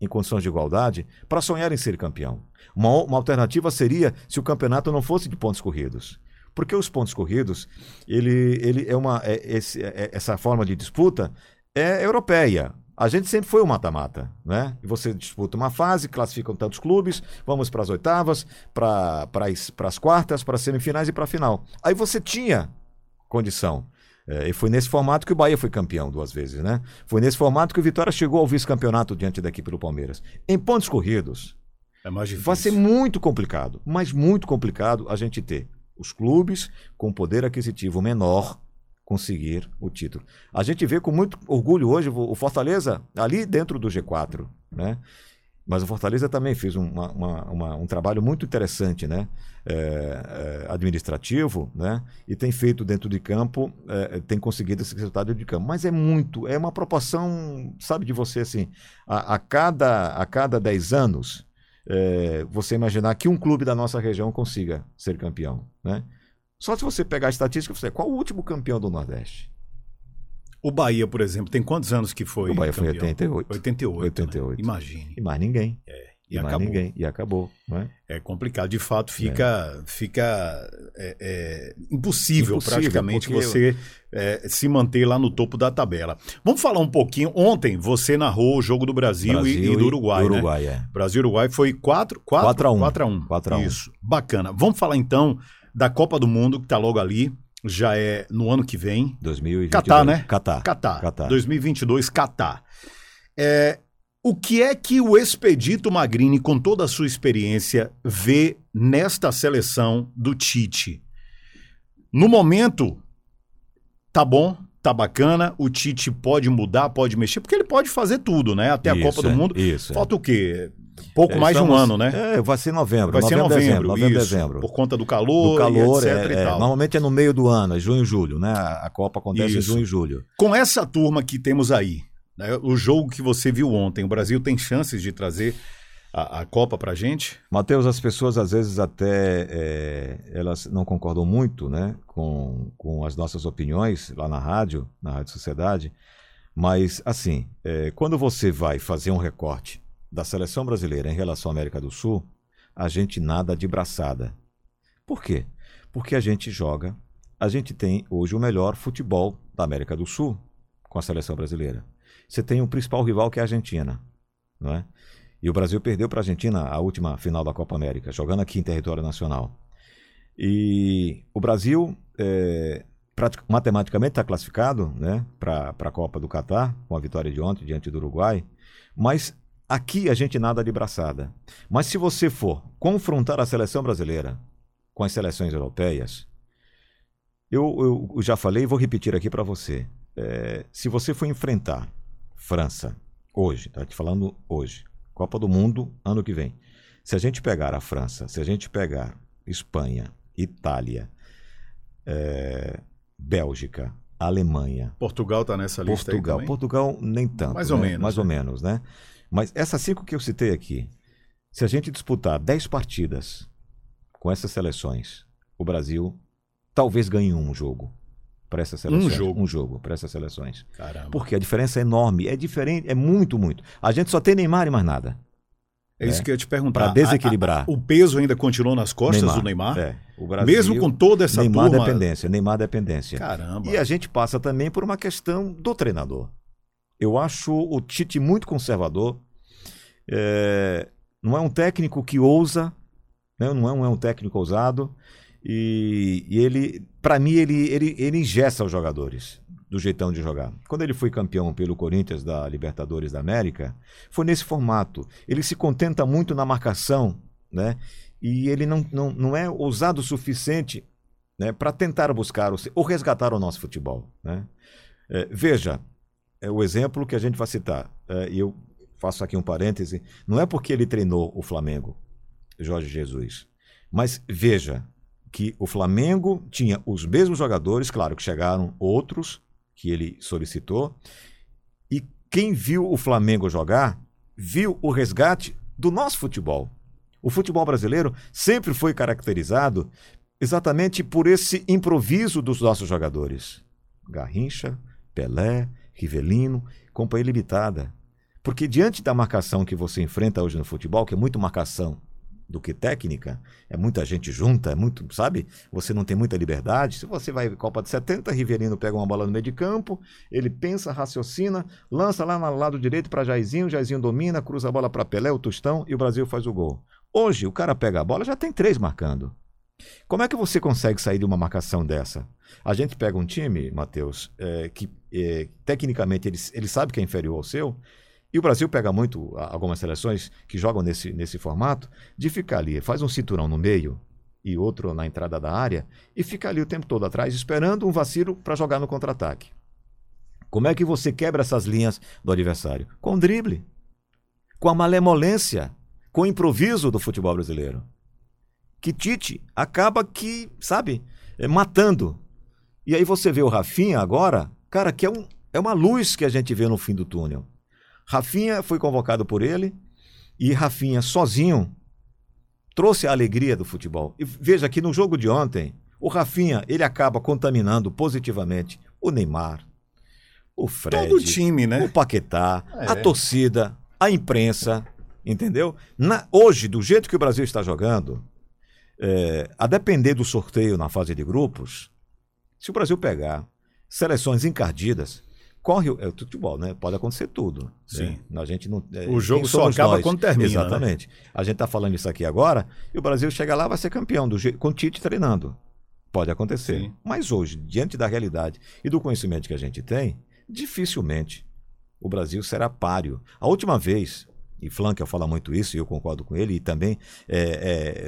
Speaker 2: em condições de igualdade para sonhar em ser campeão. Uma, uma alternativa seria se o campeonato não fosse de pontos corridos. Porque os pontos corridos, ele, ele é uma. É, esse, é, essa forma de disputa é europeia. A gente sempre foi o mata-mata, né? Você disputa uma fase, classificam tantos clubes, vamos para as oitavas, para as quartas, para as semifinais e para a final. Aí você tinha condição. É, e foi nesse formato que o Bahia foi campeão duas vezes, né? Foi nesse formato que o Vitória chegou ao vice-campeonato diante da equipe do Palmeiras. Em pontos corridos,
Speaker 1: é
Speaker 2: vai ser muito complicado, mas muito complicado a gente ter os clubes com poder aquisitivo menor conseguir o título. A gente vê com muito orgulho hoje o Fortaleza ali dentro do G4, né? Mas o Fortaleza também fez uma, uma, uma, um trabalho muito interessante, né? É, é, administrativo, né? E tem feito dentro de campo, é, tem conseguido esse resultado de campo. Mas é muito, é uma proporção, sabe, de você assim, a, a cada a cada 10 anos, é, você imaginar que um clube da nossa região consiga ser campeão. Né? Só se você pegar a estatística, você qual o último campeão do Nordeste?
Speaker 1: O Bahia, por exemplo, tem quantos anos que foi?
Speaker 2: O Bahia campeão? foi 88.
Speaker 1: 88.
Speaker 2: 88.
Speaker 1: Né? Imagine.
Speaker 2: E mais ninguém.
Speaker 1: É.
Speaker 2: E, e acabou. ninguém. E acabou. Né?
Speaker 1: É complicado. De fato, fica, é. fica é, é, impossível, impossível, praticamente você é, se manter lá no topo da tabela. Vamos falar um pouquinho. Ontem você narrou o jogo do Brasil, Brasil e, e, do Uruguai. Do
Speaker 2: Uruguai,
Speaker 1: né? é. Brasil e Uruguai foi 4
Speaker 2: 4 a 1.
Speaker 1: 4 a 1. 4 a 1. Isso. Bacana. Vamos falar então da Copa do Mundo, que está logo ali. Já é no ano que vem.
Speaker 2: 2022.
Speaker 1: Catar, né?
Speaker 2: Catar.
Speaker 1: Catar. Catar. 2022, Catar. É, o que é que o Expedito Magrini, com toda a sua experiência, vê nesta seleção do Tite? No momento, tá bom, tá bacana, o Tite pode mudar, pode mexer, porque ele pode fazer tudo, né? Até a Copa do
Speaker 2: é,
Speaker 1: Mundo.
Speaker 2: Isso.
Speaker 1: Falta é. o quê? Pouco é, mais de um ano, né?
Speaker 2: É, vai ser novembro.
Speaker 1: Vai
Speaker 2: novembro,
Speaker 1: ser novembro,
Speaker 2: dezembro, novembro,
Speaker 1: isso,
Speaker 2: dezembro.
Speaker 1: Por conta do calor,
Speaker 2: do calor
Speaker 1: etc.
Speaker 2: É, é, normalmente é no meio do ano, é junho e julho, né? A Copa acontece isso. em junho e julho.
Speaker 1: Com essa turma que temos aí, né? O jogo que você viu ontem, o Brasil tem chances de trazer a, a Copa para gente?
Speaker 2: Matheus, as pessoas às vezes até é, elas não concordam muito né, com, com as nossas opiniões lá na rádio, na Rádio Sociedade, mas assim, é, quando você vai fazer um recorte da seleção brasileira em relação à América do Sul, a gente nada de braçada. Por quê? Porque a gente joga, a gente tem hoje o melhor futebol da América do Sul com a seleção brasileira você tem o principal rival que é a Argentina. Não é? E o Brasil perdeu para a Argentina a última final da Copa América, jogando aqui em território nacional. E o Brasil, é, matematicamente, está classificado né, para a Copa do Catar, com a vitória de ontem diante do Uruguai. Mas aqui a gente nada de braçada. Mas se você for confrontar a seleção brasileira com as seleções europeias, eu, eu já falei e vou repetir aqui para você. É, se você for enfrentar França hoje, tá te falando hoje, Copa do Mundo ano que vem. Se a gente pegar a França, se a gente pegar Espanha, Itália, é, Bélgica, Alemanha.
Speaker 1: Portugal está nessa lista
Speaker 2: Portugal, Portugal nem tanto.
Speaker 1: Mais ou
Speaker 2: né?
Speaker 1: menos.
Speaker 2: Mais né? ou menos, né? Mas essas cinco que eu citei aqui, se a gente disputar dez partidas com essas seleções, o Brasil talvez ganhe um jogo para essas seleções.
Speaker 1: Um jogo.
Speaker 2: Um jogo para essas seleções.
Speaker 1: Caramba.
Speaker 2: Porque a diferença é enorme, é diferente, é muito, muito. A gente só tem Neymar e mais nada.
Speaker 1: É isso é. que eu ia te perguntar.
Speaker 2: Para desequilibrar. A,
Speaker 1: a, o peso ainda continua nas costas Neymar, do Neymar?
Speaker 2: É. O Brasil,
Speaker 1: Mesmo com toda essa
Speaker 2: Neymar
Speaker 1: turma...
Speaker 2: dependência, Neymar dependência.
Speaker 1: Caramba.
Speaker 2: E a gente passa também por uma questão do treinador. Eu acho o Tite muito conservador. É, não é um técnico que ousa, né? não, é, não é um técnico ousado. E, e ele, para mim, ele, ele, ele ingessa os jogadores do jeitão de jogar. Quando ele foi campeão pelo Corinthians da Libertadores da América, foi nesse formato. Ele se contenta muito na marcação, né? E ele não, não, não é ousado o suficiente né, para tentar buscar ou resgatar o nosso futebol. Né? É, veja, é o exemplo que a gente vai citar, é, eu faço aqui um parêntese, não é porque ele treinou o Flamengo, Jorge Jesus, mas veja, que o Flamengo tinha os mesmos jogadores, claro que chegaram outros que ele solicitou, e quem viu o Flamengo jogar, viu o resgate do nosso futebol. O futebol brasileiro sempre foi caracterizado exatamente por esse improviso dos nossos jogadores. Garrincha, Pelé, Rivelino, companhia limitada. Porque diante da marcação que você enfrenta hoje no futebol, que é muito marcação do que técnica, é muita gente junta, é muito, sabe? Você não tem muita liberdade. Se você vai Copa de 70, Riverino pega uma bola no meio de campo, ele pensa, raciocina, lança lá no lado direito para Jairzinho, Jairzinho domina, cruza a bola para Pelé, o Tostão e o Brasil faz o gol. Hoje, o cara pega a bola, já tem três marcando. Como é que você consegue sair de uma marcação dessa? A gente pega um time, Matheus, é, que é, tecnicamente ele, ele sabe que é inferior ao seu, e o Brasil pega muito algumas seleções que jogam nesse, nesse formato de ficar ali, faz um cinturão no meio e outro na entrada da área e fica ali o tempo todo atrás esperando um vacilo para jogar no contra-ataque. Como é que você quebra essas linhas do adversário? Com drible, com a malemolência, com o improviso do futebol brasileiro. Que Tite acaba que, sabe, é, matando. E aí você vê o Rafinha agora, cara, que é, um, é uma luz que a gente vê no fim do túnel. Rafinha foi convocado por ele e Rafinha sozinho trouxe a alegria do futebol. E veja que no jogo de ontem, o Rafinha, ele acaba contaminando positivamente o Neymar, o Fred,
Speaker 1: todo o time, né?
Speaker 2: O Paquetá, é. a torcida, a imprensa, entendeu? Na, hoje, do jeito que o Brasil está jogando, é, a depender do sorteio na fase de grupos, se o Brasil pegar seleções encardidas, corre é o futebol, né? Pode acontecer tudo. Né?
Speaker 1: Sim.
Speaker 2: Né? A gente não.
Speaker 1: É, o jogo só acaba
Speaker 2: nós?
Speaker 1: quando termina.
Speaker 2: Né? Exatamente. Né? A gente está falando isso aqui agora e o Brasil chega lá vai ser campeão do com o Tite treinando. Pode acontecer. Sim. Mas hoje, diante da realidade e do conhecimento que a gente tem, dificilmente o Brasil será páreo. A última vez e Flanker fala muito isso, e eu concordo com ele, e também é,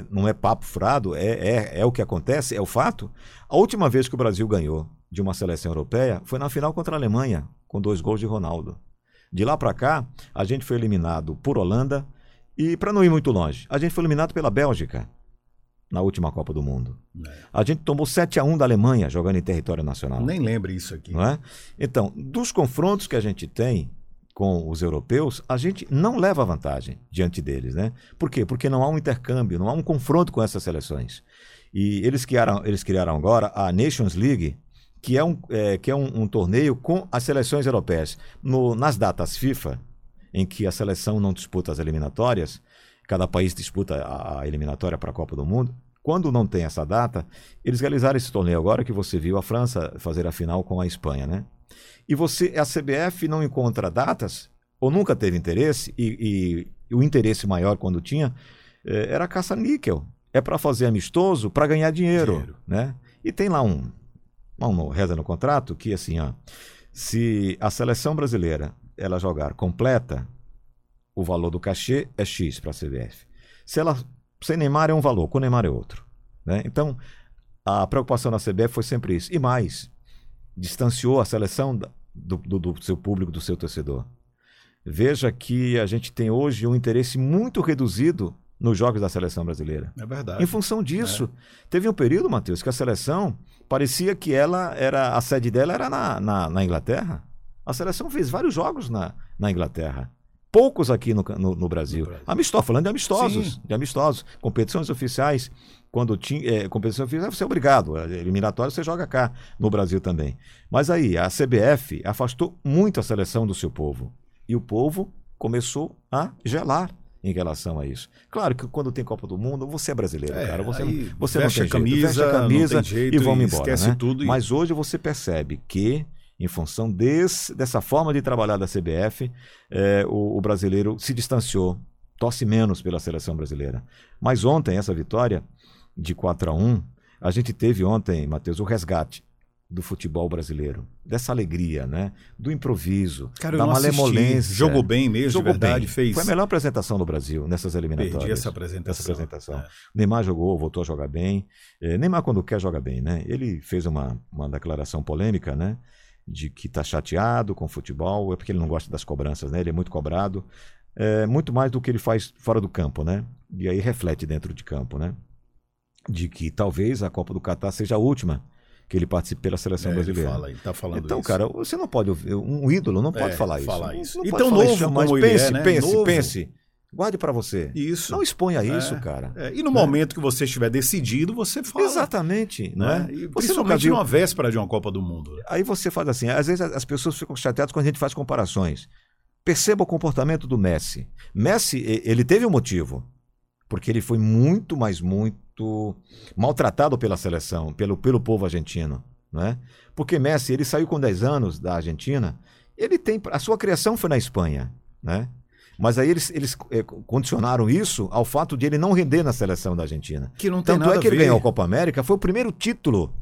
Speaker 2: é, não é papo furado, é, é, é o que acontece, é o fato. A última vez que o Brasil ganhou de uma seleção europeia foi na final contra a Alemanha, com dois gols de Ronaldo. De lá para cá, a gente foi eliminado por Holanda e, para não ir muito longe, a gente foi eliminado pela Bélgica na última Copa do Mundo. É. A gente tomou 7 a 1 da Alemanha jogando em território nacional.
Speaker 1: Nem lembre isso aqui.
Speaker 2: Não é? Então, dos confrontos que a gente tem com os europeus, a gente não leva vantagem diante deles, né? Por quê? Porque não há um intercâmbio, não há um confronto com essas seleções. E eles criaram, eles criaram agora a Nations League, que é um, é, que é um, um, torneio com as seleções europeias. No, nas datas FIFA, em que a seleção não disputa as eliminatórias, cada país disputa a, a eliminatória para a Copa do Mundo. Quando não tem essa data, eles realizaram esse torneio agora que você viu a França fazer a final com a Espanha, né? E você, a CBF não encontra datas, ou nunca teve interesse, e, e, o interesse maior quando tinha, é, era caça-níquel é para fazer amistoso para ganhar dinheiro, dinheiro, né? E tem lá um, um reza no contrato que assim, ó, se a seleção brasileira ela jogar completa, o valor do cachê é X para a CBF. Se ela sem Neymar é um valor, com Neymar é outro, né? Então, a preocupação da CBF foi sempre isso. E mais, distanciou a seleção do, do, do seu público, do seu torcedor. Veja que a gente tem hoje um interesse muito reduzido nos jogos da seleção brasileira.
Speaker 1: É verdade.
Speaker 2: Em função disso, é. teve um período, Matheus, que a seleção parecia que ela era a sede dela era na, na, na Inglaterra. A seleção fez vários jogos na, na Inglaterra. Poucos aqui no, no, no Brasil. No Brasil. Amistosos, falando de amistosos, Sim. de amistosos, competições oficiais. Quando tinha é, competição oficial, você é obrigado. Eliminatório você joga cá, no Brasil também. Mas aí, a CBF afastou muito a seleção do seu povo. E o povo começou a gelar em relação a isso. Claro que quando tem Copa do Mundo, você é brasileiro, é, cara. Você, não, você não tem
Speaker 1: a camisa, jeito. Veste a camisa
Speaker 2: jeito, e vamos embora. Esquece né? tudo. E... Mas hoje você percebe que, em função desse, dessa forma de trabalhar da CBF, é, o, o brasileiro se distanciou, torce menos pela seleção brasileira. Mas ontem, essa vitória de 4 a 1 a gente teve ontem, Matheus, o resgate do futebol brasileiro, dessa alegria, né? Do improviso,
Speaker 1: Cara,
Speaker 2: da
Speaker 1: malemolência. Jogou bem mesmo, jogou verdade, bem. fez.
Speaker 2: Foi a melhor apresentação do Brasil nessas eliminatórias.
Speaker 1: Perdi essa apresentação.
Speaker 2: Essa apresentação. É. Neymar jogou, voltou a jogar bem. É, Neymar quando quer joga bem, né? Ele fez uma, uma declaração polêmica, né? De que está chateado com o futebol, é porque ele não gosta das cobranças, né? Ele é muito cobrado, é, muito mais do que ele faz fora do campo, né? E aí reflete dentro de campo, né? De que talvez a Copa do Catar seja a última que ele participe pela seleção é, brasileira.
Speaker 1: Ele fala, tá falando
Speaker 2: então,
Speaker 1: isso.
Speaker 2: cara, você não pode ouvir, um ídolo não pode é, falar isso.
Speaker 1: Falar isso. Não,
Speaker 2: não
Speaker 1: e tão novo isso,
Speaker 2: mas pense, é, né? pense, novo. pense. Guarde para você.
Speaker 1: Isso.
Speaker 2: Não exponha isso, é, cara.
Speaker 1: É. E no né? momento que você estiver decidido, você fala.
Speaker 2: Exatamente. Né?
Speaker 1: né? E principalmente viu... numa véspera de uma Copa do Mundo.
Speaker 2: Aí você faz assim, às vezes as pessoas ficam chateadas quando a gente faz comparações. Perceba o comportamento do Messi. Messi, ele teve um motivo. Porque ele foi muito, mas muito maltratado pela seleção, pelo, pelo povo argentino. Né? Porque Messi, ele saiu com 10 anos da Argentina, ele tem a sua criação foi na Espanha, né? Mas aí eles, eles é, condicionaram isso ao fato de ele não render na seleção da Argentina.
Speaker 1: Que não tem
Speaker 2: Tanto
Speaker 1: é
Speaker 2: que ele ganhou a Copa América, foi o primeiro título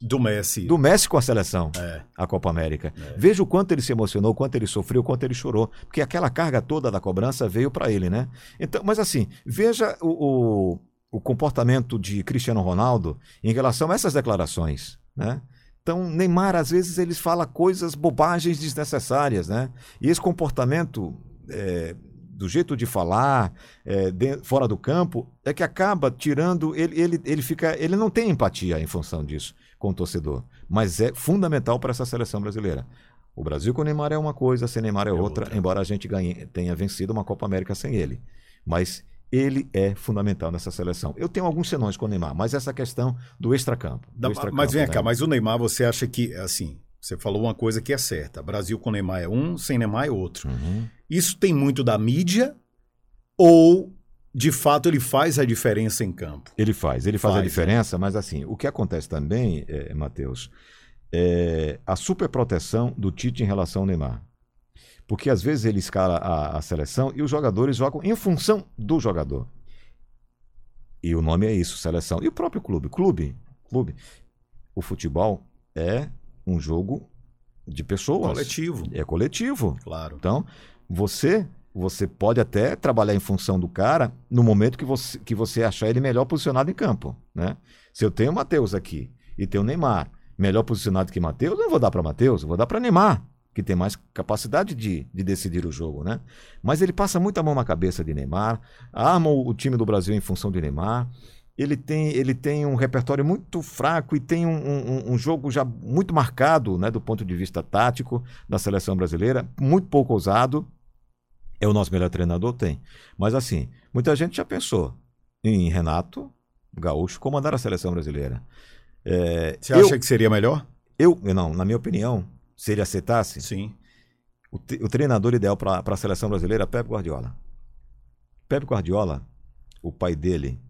Speaker 1: do Messi.
Speaker 2: Do Messi com a seleção, é. a Copa América. É. Veja o quanto ele se emocionou, o quanto ele sofreu, o quanto ele chorou, porque aquela carga toda da cobrança veio para ele, né? Então, mas assim, veja o, o, o comportamento de Cristiano Ronaldo em relação a essas declarações. Né? Então, Neymar, às vezes, ele fala coisas, bobagens desnecessárias, né? E esse comportamento, é, do jeito de falar, é, de, fora do campo, é que acaba tirando. Ele, ele, ele, fica, ele não tem empatia em função disso com o torcedor. Mas é fundamental para essa seleção brasileira. O Brasil com o Neymar é uma coisa, sem Neymar é, é outra, outra, embora a gente ganhe, tenha vencido uma Copa América sem ele. Mas ele é fundamental nessa seleção. Eu tenho alguns senões com o Neymar, mas essa questão do extracampo. Extra
Speaker 1: mas vem né? cá, mas o Neymar, você acha que, assim, você falou uma coisa que é certa. Brasil com Neymar é um, sem Neymar é outro. Uhum. Isso tem muito da mídia ou, de fato, ele faz a diferença em campo?
Speaker 2: Ele faz, ele faz, faz a né? diferença, né? mas assim, o que acontece também, é, Matheus, é a superproteção do Tite em relação ao Neymar. Porque às vezes ele escala a, a seleção e os jogadores jogam em função do jogador. E o nome é isso, seleção. E o próprio clube, clube, clube. O futebol é um jogo de pessoas.
Speaker 1: Coletivo.
Speaker 2: É coletivo.
Speaker 1: Claro.
Speaker 2: Então, você você pode até trabalhar em função do cara no momento que você, que você achar ele melhor posicionado em campo, né? Se eu tenho o Matheus aqui e tenho o Neymar melhor posicionado que Matheus, eu não vou dar para Matheus, eu vou dar para Neymar que tem mais capacidade de, de decidir o jogo, né? Mas ele passa muita mão na cabeça de Neymar, arma o, time do Brasil em função de Neymar. Ele tem, ele tem um repertório muito fraco e tem um, um, um, jogo já muito marcado, né, do ponto de vista tático da seleção brasileira, muito pouco ousado. É o nosso melhor treinador? Tem. Mas assim, muita gente já pensou em Renato Gaúcho comandar a seleção brasileira.
Speaker 1: É, Você acha eu, que seria melhor?
Speaker 2: Eu, não, na minha opinião, se ele aceitasse,
Speaker 1: Sim.
Speaker 2: O, o treinador ideal para a seleção brasileira é Pepe Guardiola. Pepe Guardiola, o pai dele,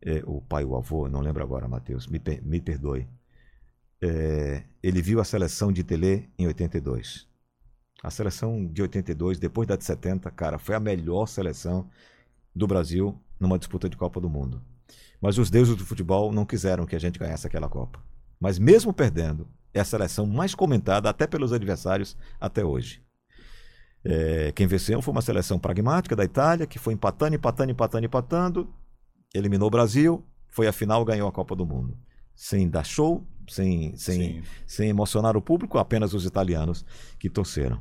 Speaker 2: é, o pai, o avô, não lembro agora, Matheus, me, me perdoe. É, ele viu a seleção de Tele em 82. A seleção de 82, depois da de 70, cara, foi a melhor seleção do Brasil numa disputa de Copa do Mundo. Mas os deuses do futebol não quiseram que a gente ganhasse aquela Copa. Mas mesmo perdendo, é a seleção mais comentada até pelos adversários até hoje. É, quem venceu foi uma seleção pragmática da Itália, que foi empatando, empatando, empatando, empatando, eliminou o Brasil, foi a final, ganhou a Copa do Mundo. Sem dar show, sem, sem, sem emocionar o público, apenas os italianos que torceram.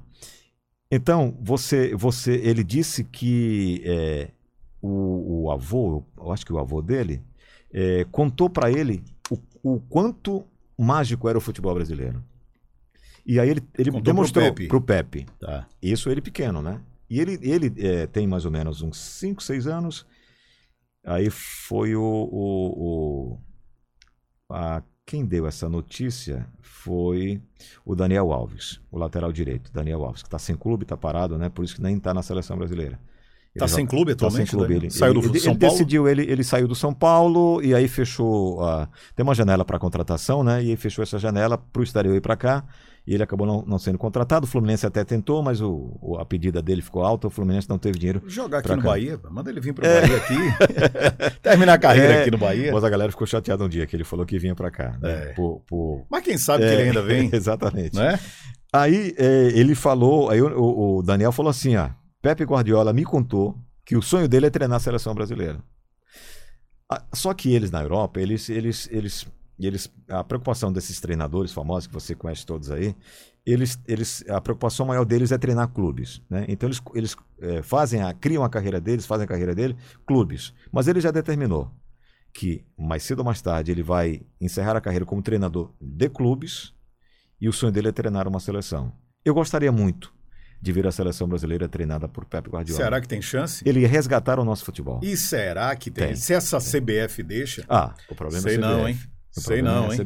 Speaker 2: Então, você, você, ele disse que é, o, o, avô, eu acho que o avô dele, é, contou para ele o, o, quanto mágico era o futebol brasileiro. E aí ele, ele demonstrou para o Pepe. Tá. Isso ele pequeno, né? E ele, ele é, tem mais ou menos uns 5, 6 anos. Aí foi o. o, o a, quem deu essa notícia foi o Daniel Alves, o lateral direito, Daniel Alves, que está sem clube, está parado, né? Por isso que nem está na seleção brasileira.
Speaker 1: Está sem clube atualmente?
Speaker 2: Tá sem clube. Ele, saiu do ele, São ele Paulo? decidiu, ele, ele saiu do São Paulo e aí fechou. Uh, tem uma janela para contratação, né? E aí fechou essa janela para o exterior ir para cá e ele acabou não, não, sendo contratado. O Fluminense até tentou, mas o, o, a pedida dele ficou alta, o Fluminense não teve dinheiro.
Speaker 1: Jogar aqui no cá. Bahia, manda ele vir para o é. Bahia aqui, (laughs) terminar a carreira é, aqui no Bahia.
Speaker 2: Mas a galera ficou chateada um dia que ele falou que vinha para cá. Né?
Speaker 1: É. Por, por... Mas quem sabe que ele ainda vem. (laughs)
Speaker 2: Exatamente. Né? Aí é, ele falou, aí o, o Daniel falou assim: ah, Pepe Guardiola me contou que o sonho dele é treinar a seleção brasileira. Ah, só que eles na Europa, eles, eles, eles eles, a preocupação desses treinadores famosos, que você conhece todos aí, eles, eles, a preocupação maior deles é treinar clubes. Né? Então eles, eles é, fazem a, criam a carreira deles, fazem a carreira dele, clubes. Mas ele já determinou que mais cedo ou mais tarde ele vai encerrar a carreira como treinador de clubes e o sonho dele é treinar uma seleção. Eu gostaria muito de ver a seleção brasileira treinada por Pep Guardiola.
Speaker 1: Será que tem chance?
Speaker 2: Ele ia resgatar o nosso futebol.
Speaker 1: E será que tem? tem. Se essa CBF deixa?
Speaker 2: Ah, o problema
Speaker 1: Sei
Speaker 2: é CBF.
Speaker 1: não, hein? Sei não, é hein?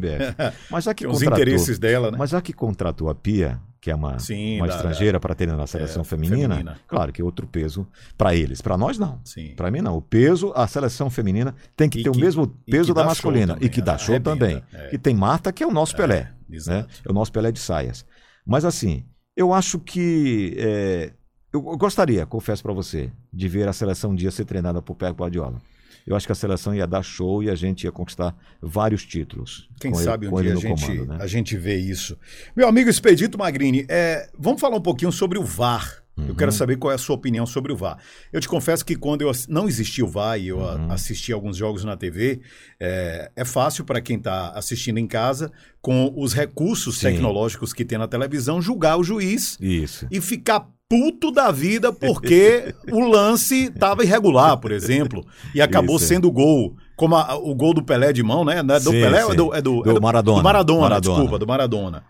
Speaker 2: Mas já que
Speaker 1: Os interesses dela, né?
Speaker 2: Mas já que contratou a Pia, que é uma, Sim, uma da, estrangeira para ter na seleção é, feminina, feminina, claro que é outro peso para eles. Para nós, não. Para mim, não. O peso, a seleção feminina tem que e ter que, o mesmo peso da masculina. e que dá show também. É. Que tem Marta, que é o nosso é, Pelé. Né? É o nosso Pelé de saias. Mas assim, eu acho que. É, eu gostaria, confesso para você, de ver a seleção um dia ser treinada por Pep Guardiola eu acho que a seleção ia dar show e a gente ia conquistar vários títulos.
Speaker 1: Quem sabe ele, um dia a gente, comando, né? a gente vê isso. Meu amigo Expedito Magrini, é, vamos falar um pouquinho sobre o VAR. Uhum. Eu quero uhum. saber qual é a sua opinião sobre o VAR. Eu te confesso que quando eu não existia o VAR e eu uhum. assisti alguns jogos na TV, é, é fácil para quem está assistindo em casa, com os recursos Sim. tecnológicos que tem na televisão, julgar o juiz
Speaker 2: Isso.
Speaker 1: e ficar puto da vida porque (laughs) o lance estava irregular, por exemplo, e acabou Isso. sendo gol. Como a, o gol do Pelé de mão, né? É do sim, Pelé sim. é do, é do,
Speaker 2: do, é do Maradona.
Speaker 1: Do Maradona, Maradona, desculpa, do Maradona.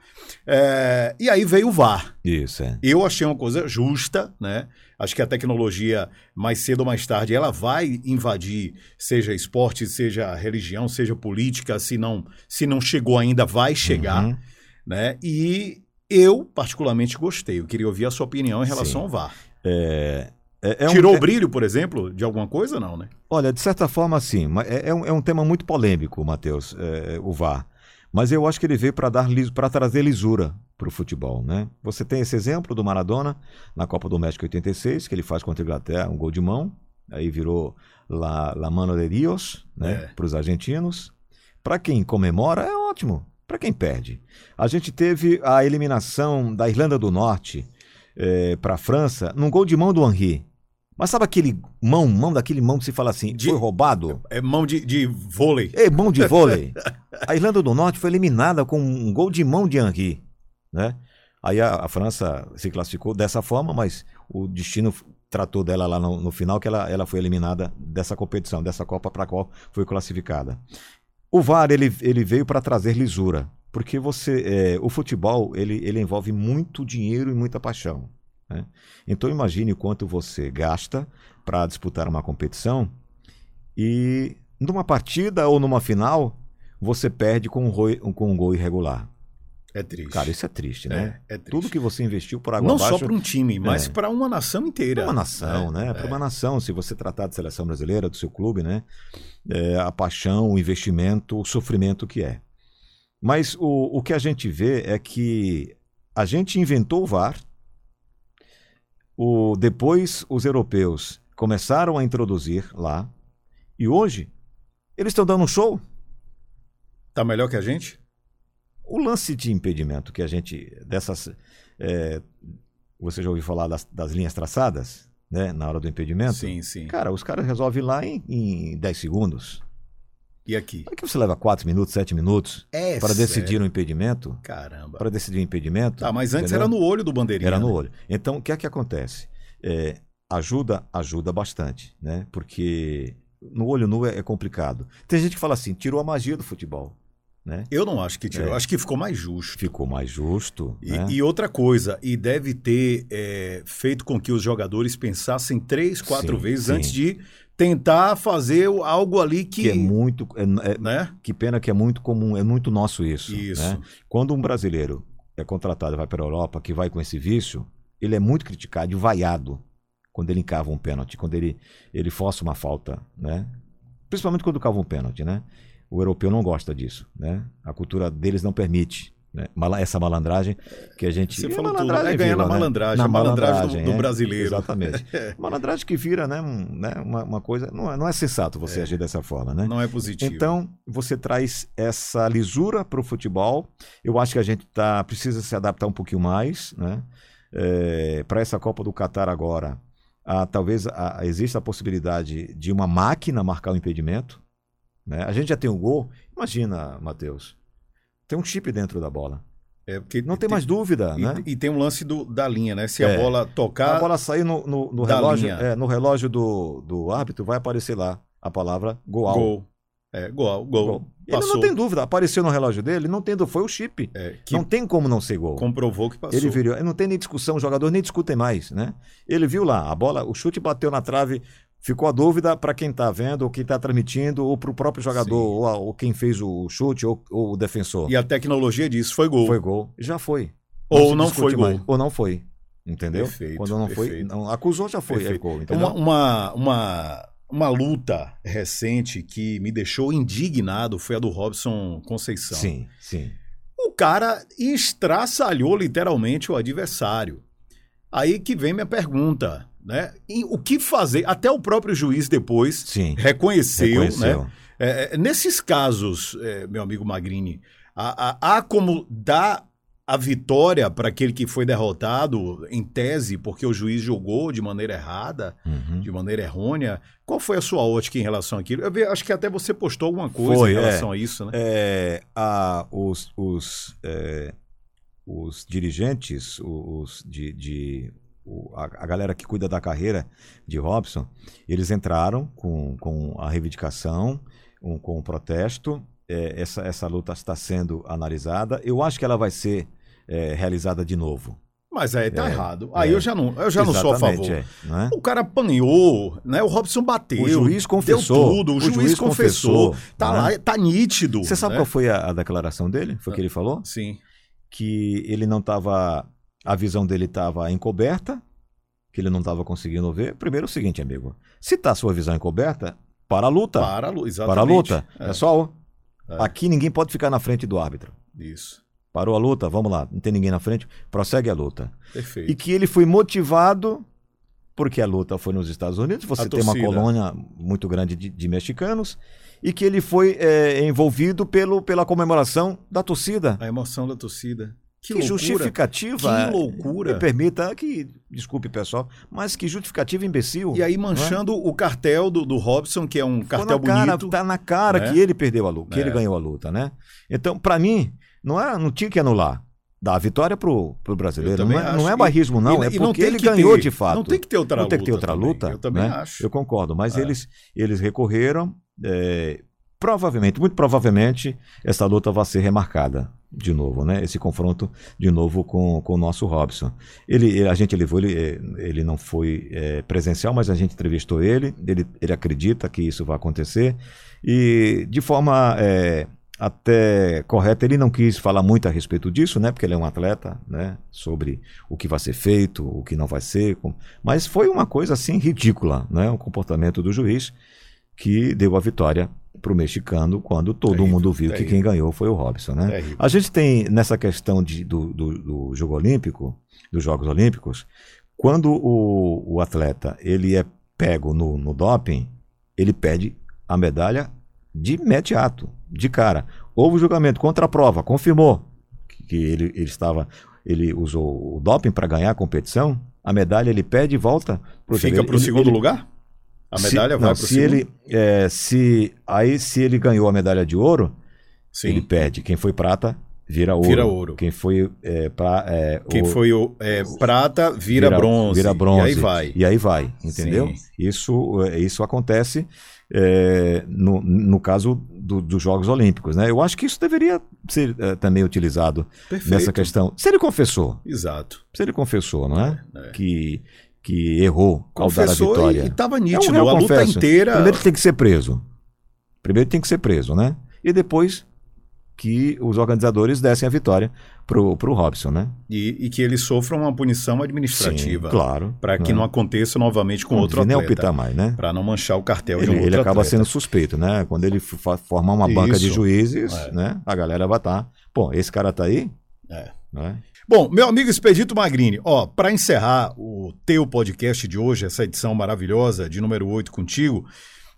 Speaker 1: É, e aí veio o VAR.
Speaker 2: Isso, é.
Speaker 1: Eu achei uma coisa justa, né? Acho que a tecnologia, mais cedo ou mais tarde, ela vai invadir, seja esporte, seja religião, seja política, se não, se não chegou ainda, vai chegar. Uhum. Né? E eu, particularmente, gostei. Eu queria ouvir a sua opinião em relação Sim. ao VAR.
Speaker 2: É,
Speaker 1: é, é Tirou um... o brilho, por exemplo, de alguma coisa, não, né?
Speaker 2: Olha, de certa forma, sim. É, é, um, é um tema muito polêmico, Matheus, é, o VAR. Mas eu acho que ele veio para dar para trazer lisura para o futebol, né? Você tem esse exemplo do Maradona na Copa do México 86, que ele faz contra a Inglaterra um gol de mão, aí virou La, la Mano de Dios, né? É. Para os argentinos. Para quem comemora é ótimo para quem perde. A gente teve a eliminação da Irlanda do Norte é, para a França num gol de mão do Henri. Mas sabe aquele mão, mão daquele mão que se fala assim, de, foi roubado?
Speaker 1: É mão de, de vôlei.
Speaker 2: É mão de vôlei. (laughs) a Irlanda do Norte foi eliminada com um gol de mão de Henri, né? Aí a, a, França se classificou dessa forma, mas o destino tratou dela lá no, no final que ela, ela foi eliminada dessa competição, dessa Copa para a qual foi classificada. O VAR ele, ele veio para trazer lisura, porque você, é, o futebol ele, ele envolve muito dinheiro e muita paixão. Né? Então imagine quanto você gasta para disputar uma competição e numa partida ou numa final você perde com um, gol, com um gol irregular.
Speaker 1: É triste.
Speaker 2: Cara, isso é triste, né? É, é triste. Tudo que você investiu por água
Speaker 1: Não
Speaker 2: abaixo...
Speaker 1: só para um time, mas é. para uma nação inteira.
Speaker 2: Para uma nação, né? Para uma nação. Se você tratar de seleção brasileira, do seu clube, né? É, a paixão, o investimento, o sofrimento que é. Mas o, o que a gente vê é que a gente inventou o VAR, o, depois os europeus começaram a introduzir lá, e hoje Eles estão dando um show.
Speaker 1: Tá melhor que a gente?
Speaker 2: O lance de impedimento que a gente. dessas. É, você já ouviu falar das, das, linhas traçadas, né? Na hora do impedimento?
Speaker 1: Sim, sim.
Speaker 2: Cara, os caras resolvem lá em, em 10 segundos.
Speaker 1: E aqui?
Speaker 2: Aqui você leva 4 minutos, 7 minutos
Speaker 1: é
Speaker 2: para decidir um impedimento.
Speaker 1: Caramba.
Speaker 2: Para decidir um impedimento.
Speaker 1: Tá, mas antes entendeu? era no olho do bandeirinha.
Speaker 2: Era no né? olho. Então, o que é que acontece? É, ajuda, ajuda bastante, né? Porque no olho nu é, é complicado. Tem gente que fala assim, tirou a magia do futebol. Né?
Speaker 1: Eu não acho que tirou, é. acho que ficou mais justo.
Speaker 2: Ficou mais justo.
Speaker 1: E, né? e outra coisa, e deve ter é, feito com que os jogadores pensassem três, quatro sim, vezes sim. antes de tentar fazer algo ali que.
Speaker 2: Que é muito. É, é, né? Que pena que é muito comum, é muito nosso isso. Isso. Né? Quando um brasileiro é contratado e vai para a Europa, que vai com esse vício, ele é muito criticado e vaiado quando ele encava um pênalti, quando ele, ele força uma falta, né? Principalmente quando cava um pênalti, né? O europeu não gosta disso, né? A cultura deles não permite né? essa malandragem que a gente.
Speaker 1: Você falou tudo, é ganhar na né? malandragem, na malandragem, malandragem do, do, é, brasileiro.
Speaker 2: Exatamente. (laughs) malandragem que vira, né, um, né uma, uma, coisa. Não é, não é sensato você é. agir dessa forma, né?
Speaker 1: Não é positivo.
Speaker 2: Então, você traz essa lisura para o futebol. Eu acho que a gente tá, precisa se adaptar um pouquinho mais, né? É, para essa Copa do Catar agora, ah, talvez ah, exista a possibilidade de uma máquina marcar o impedimento. Né? A gente já tem o gol. Imagina, Matheus. Tem um chip dentro da bola. É porque não tem, tem mais dúvida,
Speaker 1: e,
Speaker 2: né?
Speaker 1: E tem um lance do, da linha, né? Se é. a bola tocar.
Speaker 2: A bola sair no, no, no relógio, é, no relógio do, do árbitro, vai aparecer lá a palavra gol.
Speaker 1: Gol. É, gol, gol. gol.
Speaker 2: Ele não tem dúvida, apareceu no relógio dele, não tem foi o chip. É, não tem como não ser gol.
Speaker 1: Comprovou que passou.
Speaker 2: Ele virou, não tem nem discussão, os jogadores nem discutem mais, né? Ele viu lá, a bola, o chute bateu na trave, ficou a dúvida para quem está vendo, ou quem está transmitindo, ou para o próprio jogador, ou, ou, quem fez o chute, ou, ou, o defensor.
Speaker 1: E a tecnologia diz, foi gol.
Speaker 2: Foi gol. Já foi.
Speaker 1: Não ou não foi gol.
Speaker 2: Ou não foi. Entendeu?
Speaker 1: Perfeito,
Speaker 2: Quando não
Speaker 1: perfeito.
Speaker 2: foi, não, acusou já foi, é gol.
Speaker 1: Uma, uma, uma uma luta recente que me deixou indignado foi a do Robson Conceição.
Speaker 2: Sim, sim.
Speaker 1: O cara estraçalhou literalmente o adversário. Aí que vem minha pergunta, né? E o que fazer? Até o próprio juiz depois
Speaker 2: sim,
Speaker 1: reconheceu, reconheceu. né? É, é nesses casos, é, meu amigo Magrini, há, há, há como dar a vitória para aquele que foi derrotado, em tese, porque o juiz julgou de maneira errada, uhum. de maneira errônea. Qual foi a sua ótica em relação àquilo? Eu vi, acho que até você postou alguma coisa foi, em relação
Speaker 2: é,
Speaker 1: a isso, né?
Speaker 2: É, a, os, os, é, os dirigentes, os de, de a, a, galera que cuida da carreira de Robson, eles entraram com, com a reivindicação, um, com o protesto. É, essa, essa luta está sendo analisada. Eu acho que ela vai ser é, realizada de novo.
Speaker 1: Mas aí tá é, errado. Aí é, eu já não, eu já não sou a favor. É, é, O cara apanhou, né? O Robson bateu. O
Speaker 2: juiz confessou.
Speaker 1: tudo, o, o juiz, juiz, confessou. confessou tá né? lá, tá nítido.
Speaker 2: Você sabe
Speaker 1: né?
Speaker 2: qual foi a, a, declaração dele? Foi o que ele falou?
Speaker 1: Sim.
Speaker 2: Que ele não estava. A visão dele estava encoberta, que ele não estava conseguindo ver. Primeiro é o seguinte, amigo. Se tá a sua visão encoberta, para a luta.
Speaker 1: Para a luta, exatamente.
Speaker 2: Para a luta. É. Pessoal, é. aqui ninguém pode ficar na frente do árbitro.
Speaker 1: Isso.
Speaker 2: Parou a luta, vamos lá, não tem ninguém na frente, prossegue a luta.
Speaker 1: Perfeito.
Speaker 2: E que ele foi motivado porque a luta foi nos Estados Unidos, você a tem torcida. uma colônia muito grande de, de, mexicanos, e que ele foi é, envolvido pelo, pela comemoração da torcida.
Speaker 1: A emoção da torcida.
Speaker 2: Que, que justificativa.
Speaker 1: Que loucura.
Speaker 2: Me permita que, desculpe pessoal, mas que justificativa imbecil.
Speaker 1: E aí manchando é? o cartel do, do Robson, que é um cartel
Speaker 2: cara,
Speaker 1: bonito.
Speaker 2: Tá na cara né? que ele perdeu a luta, que é. ele ganhou a luta, né? Então, para mim, não, é, não tinha que anular. Dá a vitória pro, pro brasileiro. Não é, não é barrismo, não. E, é porque ele ganhou
Speaker 1: ter,
Speaker 2: de fato.
Speaker 1: Não tem que ter outra
Speaker 2: não
Speaker 1: luta.
Speaker 2: Não tem que ter outra
Speaker 1: também.
Speaker 2: luta.
Speaker 1: Eu também
Speaker 2: né?
Speaker 1: acho.
Speaker 2: Eu concordo. Mas é. eles, eles recorreram. É, provavelmente, muito provavelmente, essa luta vai ser remarcada de novo, né? Esse confronto de novo com, com o nosso Robson. Ele, a gente levou ele, ele não foi é, presencial, mas a gente entrevistou ele. Ele, ele acredita que isso vai acontecer e de forma é, até correta, ele não quis falar muito a respeito disso, né? Porque ele é um atleta, né? Sobre o que vai ser feito, o que não vai ser. Mas foi uma coisa assim ridícula, né? O comportamento do juiz que deu a vitória para o mexicano quando todo mundo viu que quem ganhou foi o Robson, né? A gente tem nessa questão de, do, do, do, jogo olímpico, dos Jogos Olímpicos, quando o, o atleta ele é pego no, no doping, ele pede a medalha de imediato, de cara. Houve o julgamento contra a prova, confirmou que, ele, ele estava, ele usou o doping para ganhar a competição. A medalha ele pede e volta.
Speaker 1: Fica para o segundo ele, lugar? A medalha
Speaker 2: se,
Speaker 1: vai para o segundo?
Speaker 2: Ele, é, se, aí, se ele ganhou a medalha de ouro, Sim. ele pede. Quem foi prata vira ouro.
Speaker 1: Vira ouro.
Speaker 2: Quem foi é, pra, é,
Speaker 1: Quem o, foi é, prata vira, vira, bronze.
Speaker 2: Vira bronze.
Speaker 1: E aí vai.
Speaker 2: E aí vai, entendeu? Sim. Isso, é, isso acontece é, no, no caso do, dos Jogos Olímpicos, né? Eu acho que isso deveria ser é, também utilizado Perfeito. nessa questão. Se ele confessou.
Speaker 1: Exato.
Speaker 2: Se ele confessou, não é, é. Que que errou
Speaker 1: confessou ao dar a vitória. E estava nítido,
Speaker 2: é um
Speaker 1: a luta inteira.
Speaker 2: Primeiro tem que ser preso. Primeiro tem que ser preso, né? E depois que os organizadores dessem a vitória pro, pro Robson, né?
Speaker 1: E, e que ele sofra uma punição administrativa.
Speaker 2: Sim, claro.
Speaker 1: Para que né? não aconteça novamente com não outro atleta.
Speaker 2: Nem mais, né?
Speaker 1: Para não manchar o cartel
Speaker 2: ele,
Speaker 1: de um
Speaker 2: Ele acaba
Speaker 1: atleta.
Speaker 2: sendo suspeito, né? Quando ele formar uma Isso. banca de juízes, é. né? A galera vai estar. Tá, Pô, esse cara tá aí?
Speaker 1: É. Né? Bom, meu amigo Expedito Magrini, ó, para encerrar o teu podcast de hoje, essa edição maravilhosa de número 8 contigo,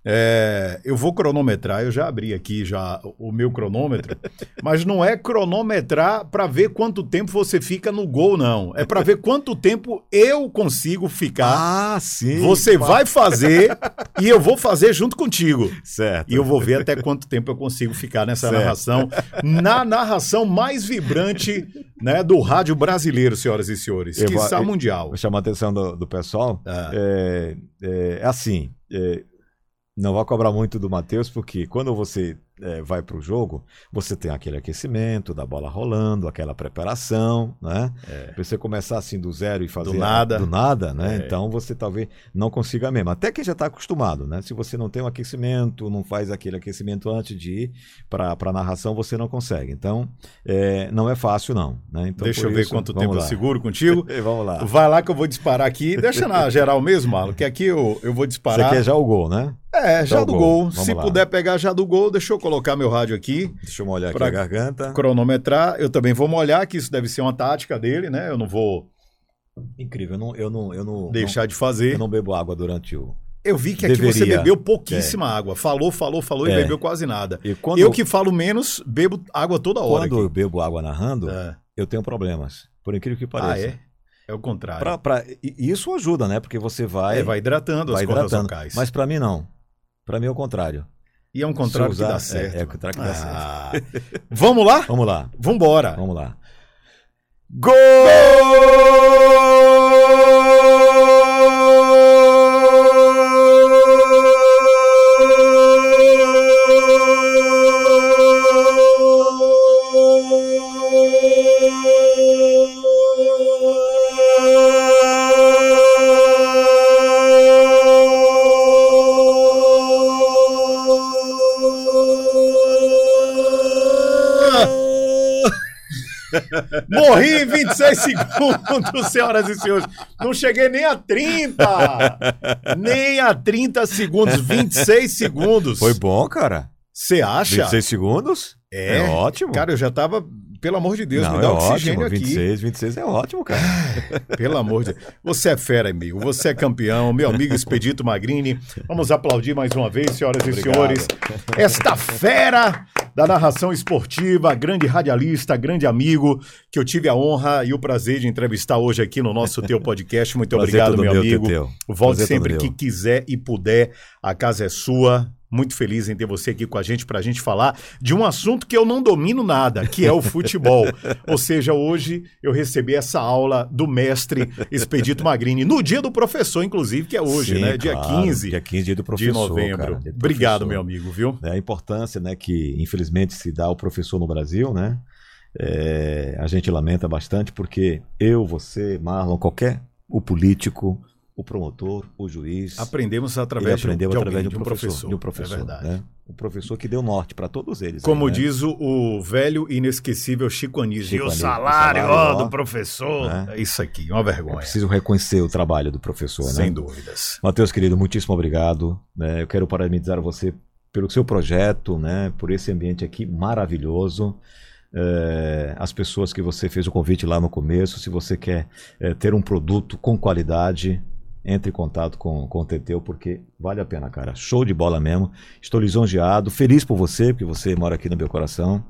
Speaker 1: é, eu vou cronometrar, eu já abri aqui já o meu cronômetro, (laughs) mas não é cronometrar para ver quanto tempo você fica no gol, não. É para ver quanto tempo eu consigo ficar.
Speaker 2: Ah, sim.
Speaker 1: Você pá. vai fazer e eu vou fazer junto contigo.
Speaker 2: Certo.
Speaker 1: E eu vou ver até quanto tempo eu consigo ficar nessa certo. narração, na narração mais vibrante né, do rádio brasileiro, senhoras e senhores, que está mundial.
Speaker 2: Vou chamar a atenção do, do pessoal. Ah. É, é, é assim. É, não vai cobrar muito do Matheus, porque quando você é, vai para o jogo, você tem aquele aquecimento da bola rolando, aquela preparação, né? É. Você começar assim do zero e fazer
Speaker 1: do nada,
Speaker 2: do nada né? É. Então você talvez não consiga mesmo. Até quem já está acostumado, né? Se você não tem um aquecimento, não faz aquele aquecimento antes de ir para a narração, você não consegue. Então é, não é fácil não. Né? Então,
Speaker 1: Deixa eu ver
Speaker 2: isso,
Speaker 1: quanto tempo lá. eu seguro contigo. (laughs)
Speaker 2: vamos lá.
Speaker 1: Vai lá que eu vou disparar aqui. Deixa na geral mesmo, Marlon, que aqui eu, eu vou disparar.
Speaker 2: Você quer já o gol, né?
Speaker 1: É, já, do gol. gol. Se lá. puder pegar já do gol, deixa eu colocar meu rádio aqui.
Speaker 2: Deixa eu molhar aqui a garganta.
Speaker 1: Cronometrar. Eu também vou molhar, que isso deve ser uma tática dele, né? Eu não vou.
Speaker 2: Incrível, eu não. Eu não, eu não
Speaker 1: deixar
Speaker 2: não,
Speaker 1: de fazer.
Speaker 2: Eu não bebo água durante o.
Speaker 1: Eu vi que aqui Deveria. você bebeu pouquíssima é. água. Falou, falou, falou é. e bebeu quase nada. eu que falo menos, bebo água toda hora.
Speaker 2: Quando aqui. eu bebo água narrando, é. eu tenho problemas. Por incrível que pareça.
Speaker 1: Ah, é? É o contrário.
Speaker 2: Pra, pra, isso ajuda, né? Porque você vai.
Speaker 1: É, vai hidratando vai as hidratando.
Speaker 2: Mas para mim não. Para mim é o contrário.
Speaker 1: E é um contrário usar,
Speaker 2: que
Speaker 1: dá certo.
Speaker 2: É, é o contrário que dá ah. certo.
Speaker 1: Vamos lá?
Speaker 2: Vamos lá.
Speaker 1: Vambora.
Speaker 2: Vamos lá.
Speaker 1: Gol! 26 segundos, senhoras e senhores. Não cheguei nem a 30. Nem a 30 segundos. 26 segundos.
Speaker 2: Foi bom, cara.
Speaker 1: Você acha?
Speaker 2: 26 segundos?
Speaker 1: É, é, ótimo. Cara, eu já tava, pelo amor de Deus,
Speaker 2: Não,
Speaker 1: me dá
Speaker 2: é
Speaker 1: oxigênio
Speaker 2: ótimo.
Speaker 1: aqui.
Speaker 2: 26, 26 é ótimo, cara. (laughs)
Speaker 1: pelo amor de Deus. Você é fera, amigo. Você é campeão. Meu amigo Expedito Magrini. Vamos aplaudir mais uma vez, senhoras Obrigado. e senhores. Esta fera da narração esportiva, grande radialista, grande amigo, que eu tive a honra e o prazer de entrevistar hoje aqui no nosso teu podcast. Muito obrigado, meu, meu amigo. Volte sempre que quiser e puder. A casa é sua. Muito feliz em ter você aqui com a gente para a gente falar de um assunto que eu não domino nada, que é o futebol. (laughs) Ou seja, hoje eu recebi essa aula do mestre Expedito Magrini, no dia do professor, inclusive, que é hoje, Sim, né? Dia
Speaker 2: claro,
Speaker 1: 15,
Speaker 2: dia 15 dia do professor,
Speaker 1: de novembro.
Speaker 2: Cara,
Speaker 1: do Obrigado, professor. meu amigo, viu?
Speaker 2: É a importância né, que, infelizmente, se dá ao professor no Brasil, né? É, a gente lamenta bastante porque eu, você, Marlon, qualquer o político, o promotor, o juiz.
Speaker 1: Aprendemos através,
Speaker 2: aprendeu
Speaker 1: de,
Speaker 2: através
Speaker 1: alguém,
Speaker 2: de, um professor, de um professor. É verdade. Né? O professor que deu norte para todos eles.
Speaker 1: Como
Speaker 2: aí, né?
Speaker 1: diz o, o, velho inesquecível Chico Anísio. E o salário, o salário ó, do professor. Né? É isso aqui, uma vergonha. É
Speaker 2: preciso reconhecer o trabalho do professor,
Speaker 1: Sem
Speaker 2: né?
Speaker 1: dúvidas.
Speaker 2: Matheus, querido, muitíssimo obrigado. Né? Eu quero parabenizar você pelo seu projeto, né? por esse ambiente aqui maravilhoso. É, as pessoas que você fez o convite lá no começo, se você quer é, ter um produto com qualidade, entre em contato com, com o Teteu, porque vale a pena, cara. Show de bola mesmo. Estou lisonjeado, feliz por você, porque você mora aqui no meu coração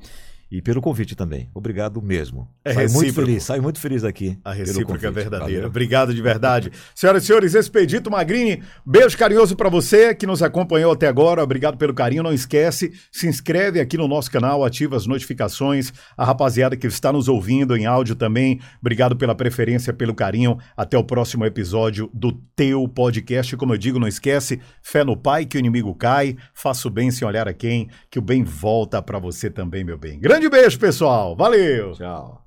Speaker 2: e pelo convite também. Obrigado mesmo. É saio muito feliz, saio muito feliz aqui.
Speaker 1: A recíproca é verdadeira. Valeu. Obrigado de verdade. (laughs) Senhoras e senhores, Expedito Magrini, beijo carinhoso para você que nos acompanhou até agora. Obrigado pelo carinho. Não esquece, se inscreve aqui no nosso canal, ativa as notificações. A rapaziada que está nos ouvindo em áudio também, obrigado pela preferência, pelo carinho. Até o próximo episódio do teu podcast. Como eu digo, não esquece, fé no Pai que o inimigo cai. Faça o bem sem olhar a quem, que o bem volta para você também, meu bem. Grande Grande beijo, pessoal. Valeu.
Speaker 2: Tchau.